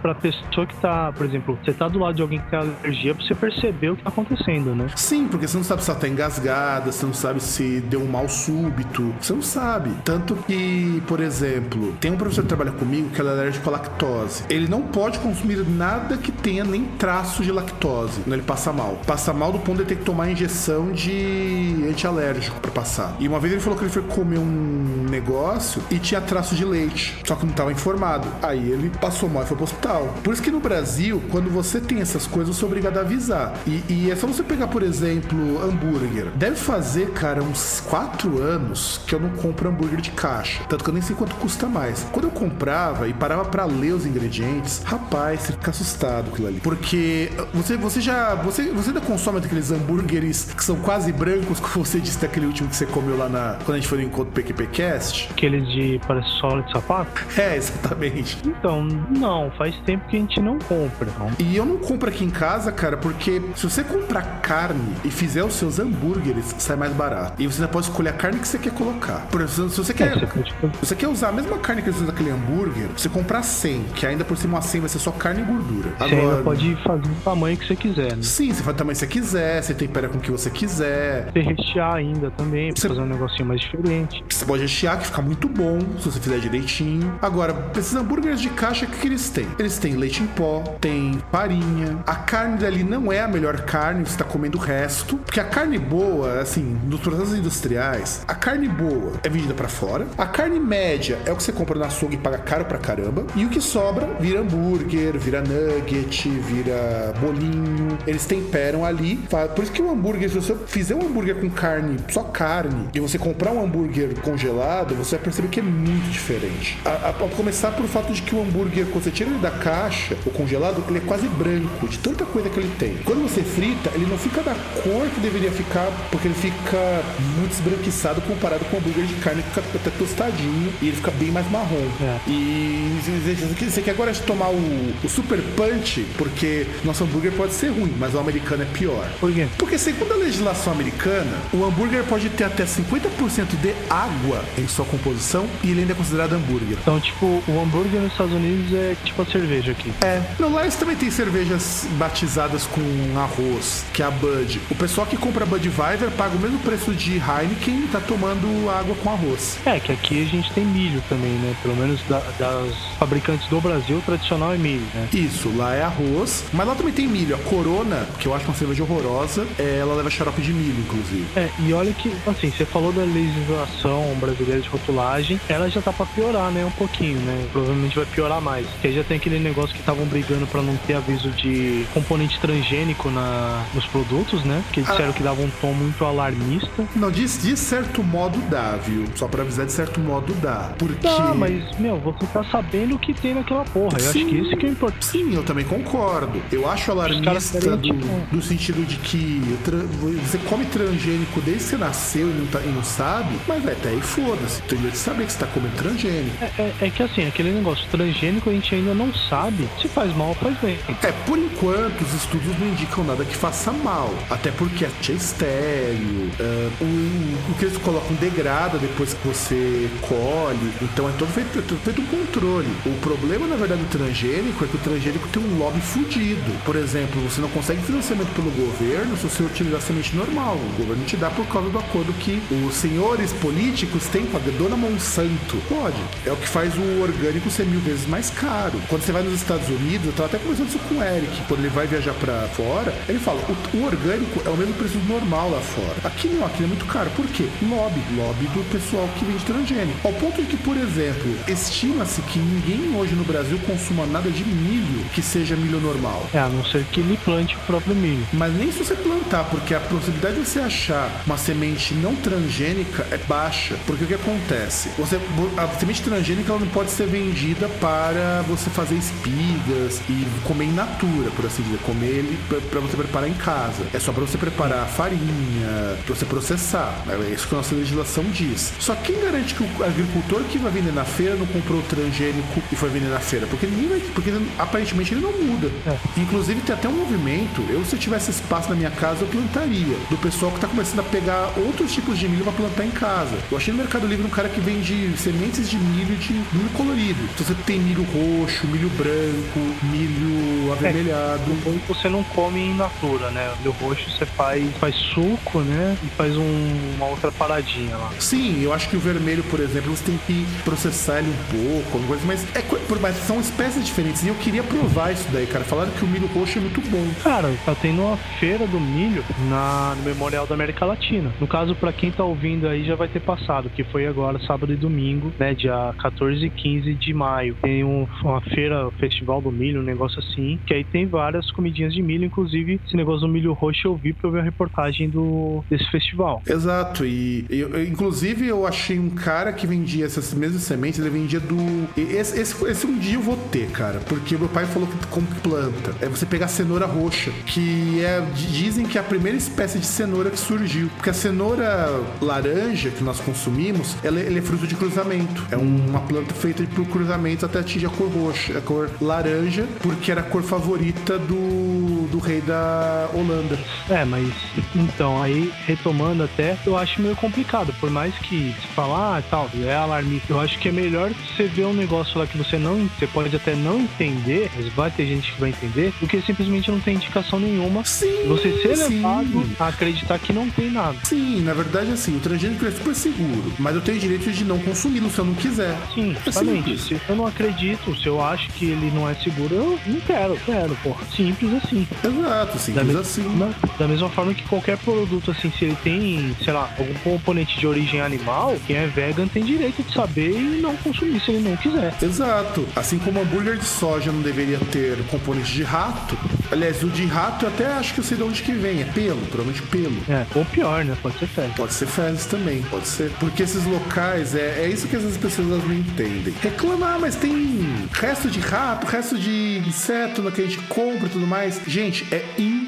pra, pessoa que tá, por exemplo, você tá do lado de alguém que tem alergia pra você perceber o que tá acontecendo, né? Sim, porque você não sabe se ela tá engasgada, você não sabe se deu um mal súbito, você não sabe. Tanto que, por exemplo, tem um professor que trabalha comigo que é alérgico à lactose. Ele não pode consumir nada que tenha nem traço de lactose, quando ele passa mal. Passa mal do ponto de ter que tomar injeção de antialérgico pra passar. E uma vez ele falou que ele foi comer um negócio e tinha traço de leite, só que não tava informado. Aí ele passou mal e foi foi pro hospital. Por isso que no Brasil, quando você tem essas coisas, você é obrigado a avisar. E, e é só você pegar, por exemplo, hambúrguer. Deve fazer, cara, uns 4 anos que eu não compro hambúrguer de caixa. Tanto que eu nem sei quanto custa mais. Quando eu comprava e parava para ler os ingredientes, rapaz, você fica assustado com aquilo ali. Porque você, você já. Você, você ainda consome aqueles hambúrgueres que são quase brancos, como você disse daquele último que você comeu lá na. Quando a gente foi no encontro PQPcast? Aqueles de parece sola de sapato? É, exatamente. Então, não, faz tempo que a gente não compra. Não. E eu não compro aqui em casa, cara, porque se você comprar carne e fizer os seus hambúrgueres, sai mais barato. E você ainda pode escolher a carne que você quer colocar. Por exemplo, se você quer, É, você quer usar a mesma carne que você usa naquele hambúrguer, você comprar 100, que ainda por cima uma 100 vai ser só carne e gordura. Você ainda pode fazer o tamanho que você quiser, né? Sim, você faz o tamanho que você quiser, você tempera com o que você quiser. Você rechear ainda também, Você- fazer um negocinho mais diferente. Você pode rechear, que fica muito bom, se você fizer direitinho. Agora, esses hambúrgueres de caixa, o que, que eles têm? Eles têm leite em pó, tem farinha. A carne dali não é a melhor carne, você tá comendo o resto. Porque a carne boa, assim, nos processos industriais, a carne boa é vendida pra fora. A carne média é o que você compra no açougue e paga caro pra caramba. E o que sobra vira hambúrguer, vira nugget, vira bolinho. Eles temperam ali. Por isso que o hambúrguer, se você fizer um hambúrguer com carne, só carne, e você comprar um hambúrguer congelado, você vai perceber que é muito diferente. A, a, a começar por fato de que o hambúrguer, quando você tira ele da caixa, o congelado, ele é quase branco, de tanta coisa que ele tem. Quando você frita, ele não fica da cor que deveria ficar, porque ele fica muito esbranquiçado comparado com o hambúrguer de carne que fica até tostadinho e ele fica bem mais marrom. É. E você quer agora tomar o, o super punch, porque nosso hambúrguer pode ser ruim, mas o americano é pior. Por quê? Porque segundo a legislação americana, o hambúrguer pode ter até 50% de água em sua composição e ele ainda é considerado hambúrguer. Então, tipo, o hambúrguer nos Estados Unidos é tipo a cerveja aqui. É. Não, lá eles também tem cervejas batizadas com arroz, que é a Bud. O pessoal que compra Budweiser paga o mesmo preço de Heineken e tá tomando água com arroz. É, que aqui a gente tem milho também, né? Pelo menos da- das fabricantes do Brasil, o tradicional é milho, né? Isso, lá é arroz, mas lá também tem milho. A Corona, que eu acho uma cerveja horrorosa, é, ela leva xarope de milho, inclusive. É, e olha que, assim, você falou da legislação brasileira de rotulagem, ela já tá pra piorar, né? Um pouquinho, né? Provavelmente vai piorar mais. Porque já tem aquele negócio que estavam brigando pra não ter aviso de componente transgênico na, nos produtos, né? Que disseram que dava um tom muito alarmista. Não, de, de certo modo dá, viu? Só pra avisar, de certo modo dá. Porque. Tá, mas, meu, você tá sabendo o que tem naquela porra. Eu acho que isso que é importante. Sim, eu também concordo. Eu acho alarmista do, tipo- do sentido de que você come transgênico desde que você nasceu e não, tá- e não sabe, mas vai até aí foda-se. Tem de saber que você tá comendo transgênico. É, é- é que assim, aquele negócio transgênico a gente ainda não sabe se faz mal ou faz bem. É, por enquanto, os estudos não indicam nada que faça mal. Até porque é estéreo, ah, o, o que eles colocam degrada depois que você colhe. Então é todo feito, é todo feito um controle. O problema, na verdade, do transgênico é que o transgênico tem um lobby fudido. Por exemplo, você não consegue financiamento pelo governo se você utilizar semente normal. O governo te dá por causa do acordo que os senhores políticos têm com a dona Monsanto. Pode. É o que faz o orgânico ser mil vezes mais caro. Quando você vai nos Estados Unidos, eu tava até conversando isso com o Eric, quando ele vai viajar pra fora, ele fala, o, o orgânico é o mesmo preço normal lá fora. Aqui não, aqui é muito caro. Por quê? Lobby. Lobby do pessoal que vende transgênico. Ao ponto de que, por exemplo, estima-se que ninguém hoje no Brasil consuma nada de milho que seja milho normal. É, a não ser que ele plante o próprio milho. Mas nem se você plantar, porque a possibilidade de você achar uma semente não transgênica é baixa. Porque o que acontece? Você, a semente transgênica ela não pode ser vendida para você fazer espigas e comer in natura, por assim dizer. Comer ele para você preparar em casa. É só para você preparar a farinha, para você processar. É isso que a nossa legislação diz. Só quem garante que o agricultor que vai vender na feira não comprou o transgênico e foi vender na feira? Porque ninguém vai. Porque aparentemente ele não muda. Inclusive tem até um movimento. Eu, se eu tivesse espaço na minha casa, eu plantaria. Do pessoal que tá começando a pegar outros tipos de milho para plantar em casa. Eu achei no Mercado Livre um cara que vende sementes de milho de milho colorido. Então você tem milho roxo, milho branco, milho avermelhado. Ou você não come in natura, né? O milho roxo você faz, faz suco, né? E faz um- uma outra paradinha lá. Sim, eu acho que o vermelho, por exemplo, você tem que processar ele um pouco, alguma coisa, mas, é, por- mas são espécies diferentes. E eu queria provar isso daí, cara. Falaram que o milho roxo é muito bom. Cara, tá tendo uma feira do milho na, no Memorial da América Latina. No caso, pra quem tá ouvindo aí, já vai ter passado, que foi agora, sábado e domingo, né? Dia 14 e 15 de maio. Tem um- uma feira, festival do milho, um negócio assim, que aí tem várias comidinhas de milho, inclusive esse negócio do milho roxo eu vi pra eu ver a reportagem do, desse festival. Exato, e eu, inclusive eu achei um cara que vendia essas mesmas sementes, ele vendia do. Esse, esse, esse um dia eu vou ter, cara, porque meu pai falou que como que planta. É você pegar cenoura roxa, que é. Dizem que é a primeira espécie de cenoura que surgiu. Porque a cenoura laranja que nós consumimos, ela, ela é fruto de cruzamento. É uma planta feita por cruzamento até atingir a cor roxa, a cor laranja, porque era a cor favorita do, do rei da Holanda. É, mas então, aí retomando até, eu acho meio complicado. Por mais que se falar, ah, tal, é alarmista, eu acho que é melhor você ver um negócio lá que você não. Você pode até não entender, mas vai ter gente que vai entender, do que simplesmente não tem indicação nenhuma. Sim, você ser sim. levado a acreditar que não tem nada. Sim, na verdade, assim, o transgênico é super seguro, mas eu tenho direito de não consumi-lo se eu não quiser. Sim, É justamente. simples. se eu não acredito, se eu acho que ele não é seguro, eu não quero, quero, porra. Simples assim. Exato, Da, simples me- assim. na- da mesma forma que qualquer produto, assim, se ele tem, sei lá, algum componente de origem animal, quem é vegan tem direito de saber e não consumir se ele não quiser. Exato. Assim como hambúrguer de soja não deveria ter componente de rato. Aliás, o de rato eu até acho que eu sei de onde que vem. É pelo, provavelmente pelo. É, ou pior, né? Pode ser fezes. Pode ser fezes também, pode ser. Porque esses locais, é, é isso que essas pessoas elas não entendem. Reclamar, mas tem resto de rato, resto de inseto que a gente compra e tudo mais. Gente, é impossível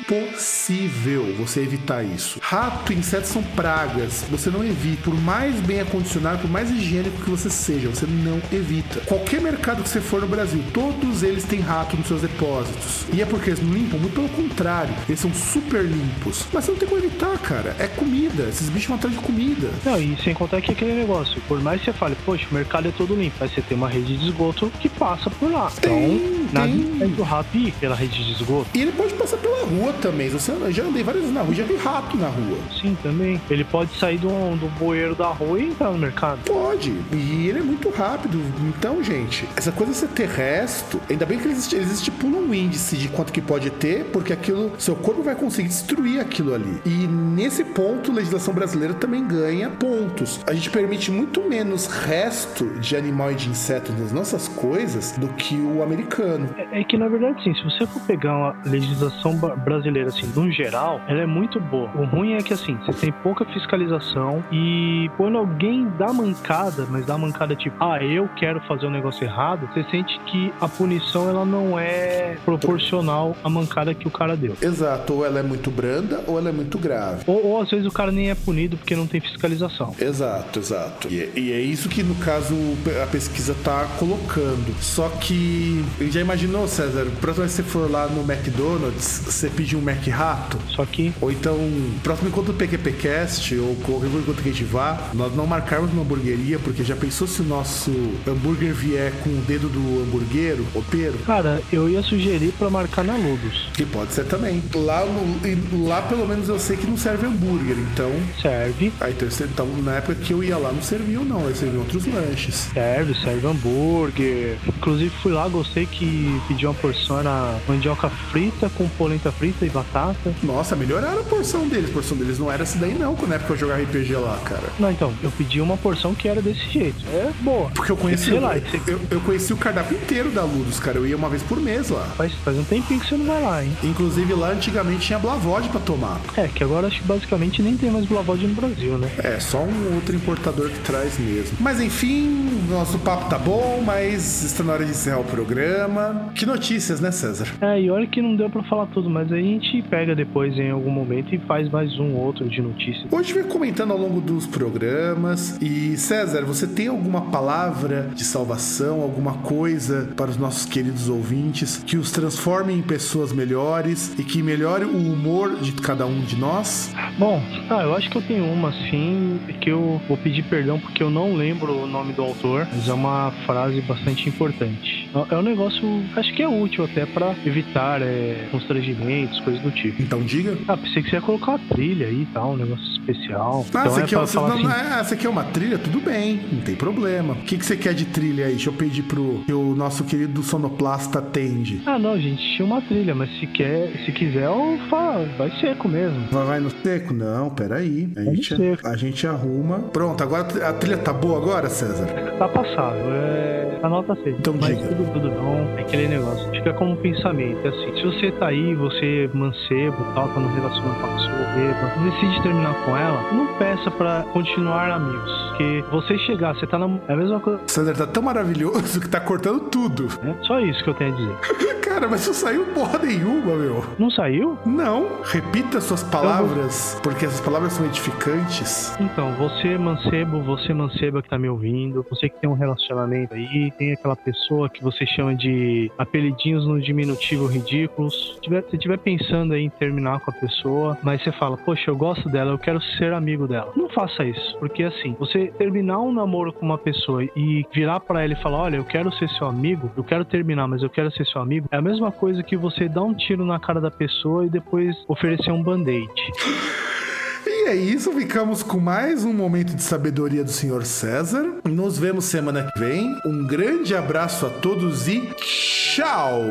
você evitar isso. Rato e insetos são pragas. Você não evita. Por mais bem acondicionado, por mais higiênico que você seja, você não evita. Qualquer mercado que você for no Brasil, todos eles têm rato nos seus depósitos. E é porque eles não limpam? Muito pelo contrário. Eles são super limpos. Mas você não tem como evitar, cara. É comida. Esses bichos vão atrás de comida. Não, e sem contar que aquele negócio, por mais que você fale, poxa, o mercado é todo limpo, mas você tem uma rede de esgoto que passa por lá. Tem, então, nada tem. impede o rato ir pela rede de esgoto. E ele pode passar pela rua também. Você, eu já andei várias vezes na rua e já vi rato na rua. Sim, também. Ele pode sair do, do bueiro da rua e entrar no mercado. Pode. E ele é muito rápido. Então, gente, essa coisa de você ter resto, ainda bem que eles, eles estipulam um índice de quanto que pode ter, porque aquilo, seu corpo vai conseguir destruir aquilo ali. E nesse ponto, a legislação brasileira também ganha pontos. A gente permite muito menos resto de animal e de inseto nas nossas coisas do que o americano. É, é que, na verdade, sim, se você for pegar uma legislação ba- brasileira, assim, no geral, ela é muito boa. O ruim é que, assim, você tem pouca fiscalização e quando alguém dá mancada, mas dá mancada tipo, ah, eu quero fazer um negócio errado, você sente que a punição, ela não é proporcional à mancada que o cara deu. Exato, ou ela é muito branda ou ela é muito grave. Ou, ou às vezes o cara nem é punido porque não tem fiscalização. Exato, exato. E, é- e é isso que, no caso, a pesquisa tá colocando. Só que. Já imaginou, César? Que você for lá no McDonald's, você pedir um Mac Rato? Só que Ou então, próximo encontro do PQPcast, ou qualquer encontro que a gente vá, nós não marcarmos uma hamburgueria, porque já pensou se o nosso hambúrguer vier com o dedo do hamburguero, opeiro? Cara, eu ia sugerir pra marcar na Ludus. Que pode ser também. Lá, no- lá, pelo menos, eu sei que não serve hambúrguer, então. Serve, Aí, então, então, na época que eu ia lá, não serviam, não. Eles serviam outros lanches. serve, serve hambúrguer. Inclusive fui lá, gostei que pedi uma porção, era mandioca frita com polenta frita e batata. Nossa, melhoraram a porção deles. A porção deles não era essa daí, não, quando na época eu jogava RPG lá, cara. Não, então, eu pedi uma porção que era desse jeito. É boa. Porque eu conheci, Sei lá, eu, eu, eu conheci o cardápio inteiro da Ludus, cara. Eu ia uma vez por mês lá. Faz, faz um tempinho que você não vai lá, hein? Inclusive lá antigamente tinha Blavod pra tomar. É, que agora acho que basicamente nem tem mais Blavod no Brasil, né? É, só um outro importador que traz mesmo. Mas enfim, nosso papo tá bom, mas está na hora de encerrar o programa. Que notícias, né, César? É, e olha que não deu pra falar tudo, mas aí gente pega depois em algum momento e faz mais um outro de notícias. Hoje vai comentando ao longo dos programas. E César, você tem alguma palavra de salvação, alguma coisa para os nossos queridos ouvintes que os transforme em pessoas melhores e que melhore o humor de cada um de nós? Bom, ah, eu acho que eu tenho uma assim, que eu vou pedir perdão porque eu não lembro o nome do autor, mas é uma frase bastante importante. É um negócio, acho que é útil até pra evitar é, constrangimentos, coisas do tipo. Então diga. Ah, pensei que você ia colocar uma trilha aí e tal, um negócio especial. Ah, então você é quer, pra você, não, assim, ah, você quer uma trilha? Tudo bem, não tem problema. O que, que você quer de trilha aí? Deixa eu pedir pro que o nosso querido sonoplasta atende. Ah, não, gente, tinha uma trilha, mas se quer, se quiser, eu falo, vai seco mesmo. Vai, vai no seco? Não, peraí. A Vai gente, seco. a gente arruma. Pronto, agora a trilha tá boa agora, César? Tá passável, é. A nota 6. Então mas diga. tudo, tudo bom. aquele negócio. Fica como um pensamento. É assim, se você tá aí, você mancebo, tal, tá no relacionamento com a pessoa beba, decide terminar com ela, não peça para continuar amigos. Porque você chegar, você tá na. É a mesma coisa. Sander tá tão maravilhoso que tá cortando tudo. É só isso que eu tenho a dizer. Cara, mas não saiu porra nenhuma, meu. Não saiu? Não. Repita suas palavras, vou... porque essas palavras são edificantes. Então, você mancebo, você manceba que tá me ouvindo, você que tem um relacionamento aí, tem aquela pessoa que você chama de apelidinhos no diminutivo ridículos. Se tiver, se tiver pensando aí em terminar com a pessoa, mas você fala, poxa, eu gosto dela, eu quero ser amigo dela. Não faça isso, porque assim, você terminar um namoro com uma pessoa e virar para ela e falar, olha, eu quero ser seu amigo, eu quero terminar, mas eu quero ser seu amigo, é a mesma coisa que você dar um tiro na cara da pessoa e depois oferecer um band-aid. E é isso, ficamos com mais um momento de sabedoria do Senhor César. Nos vemos semana que vem. Um grande abraço a todos e tchau!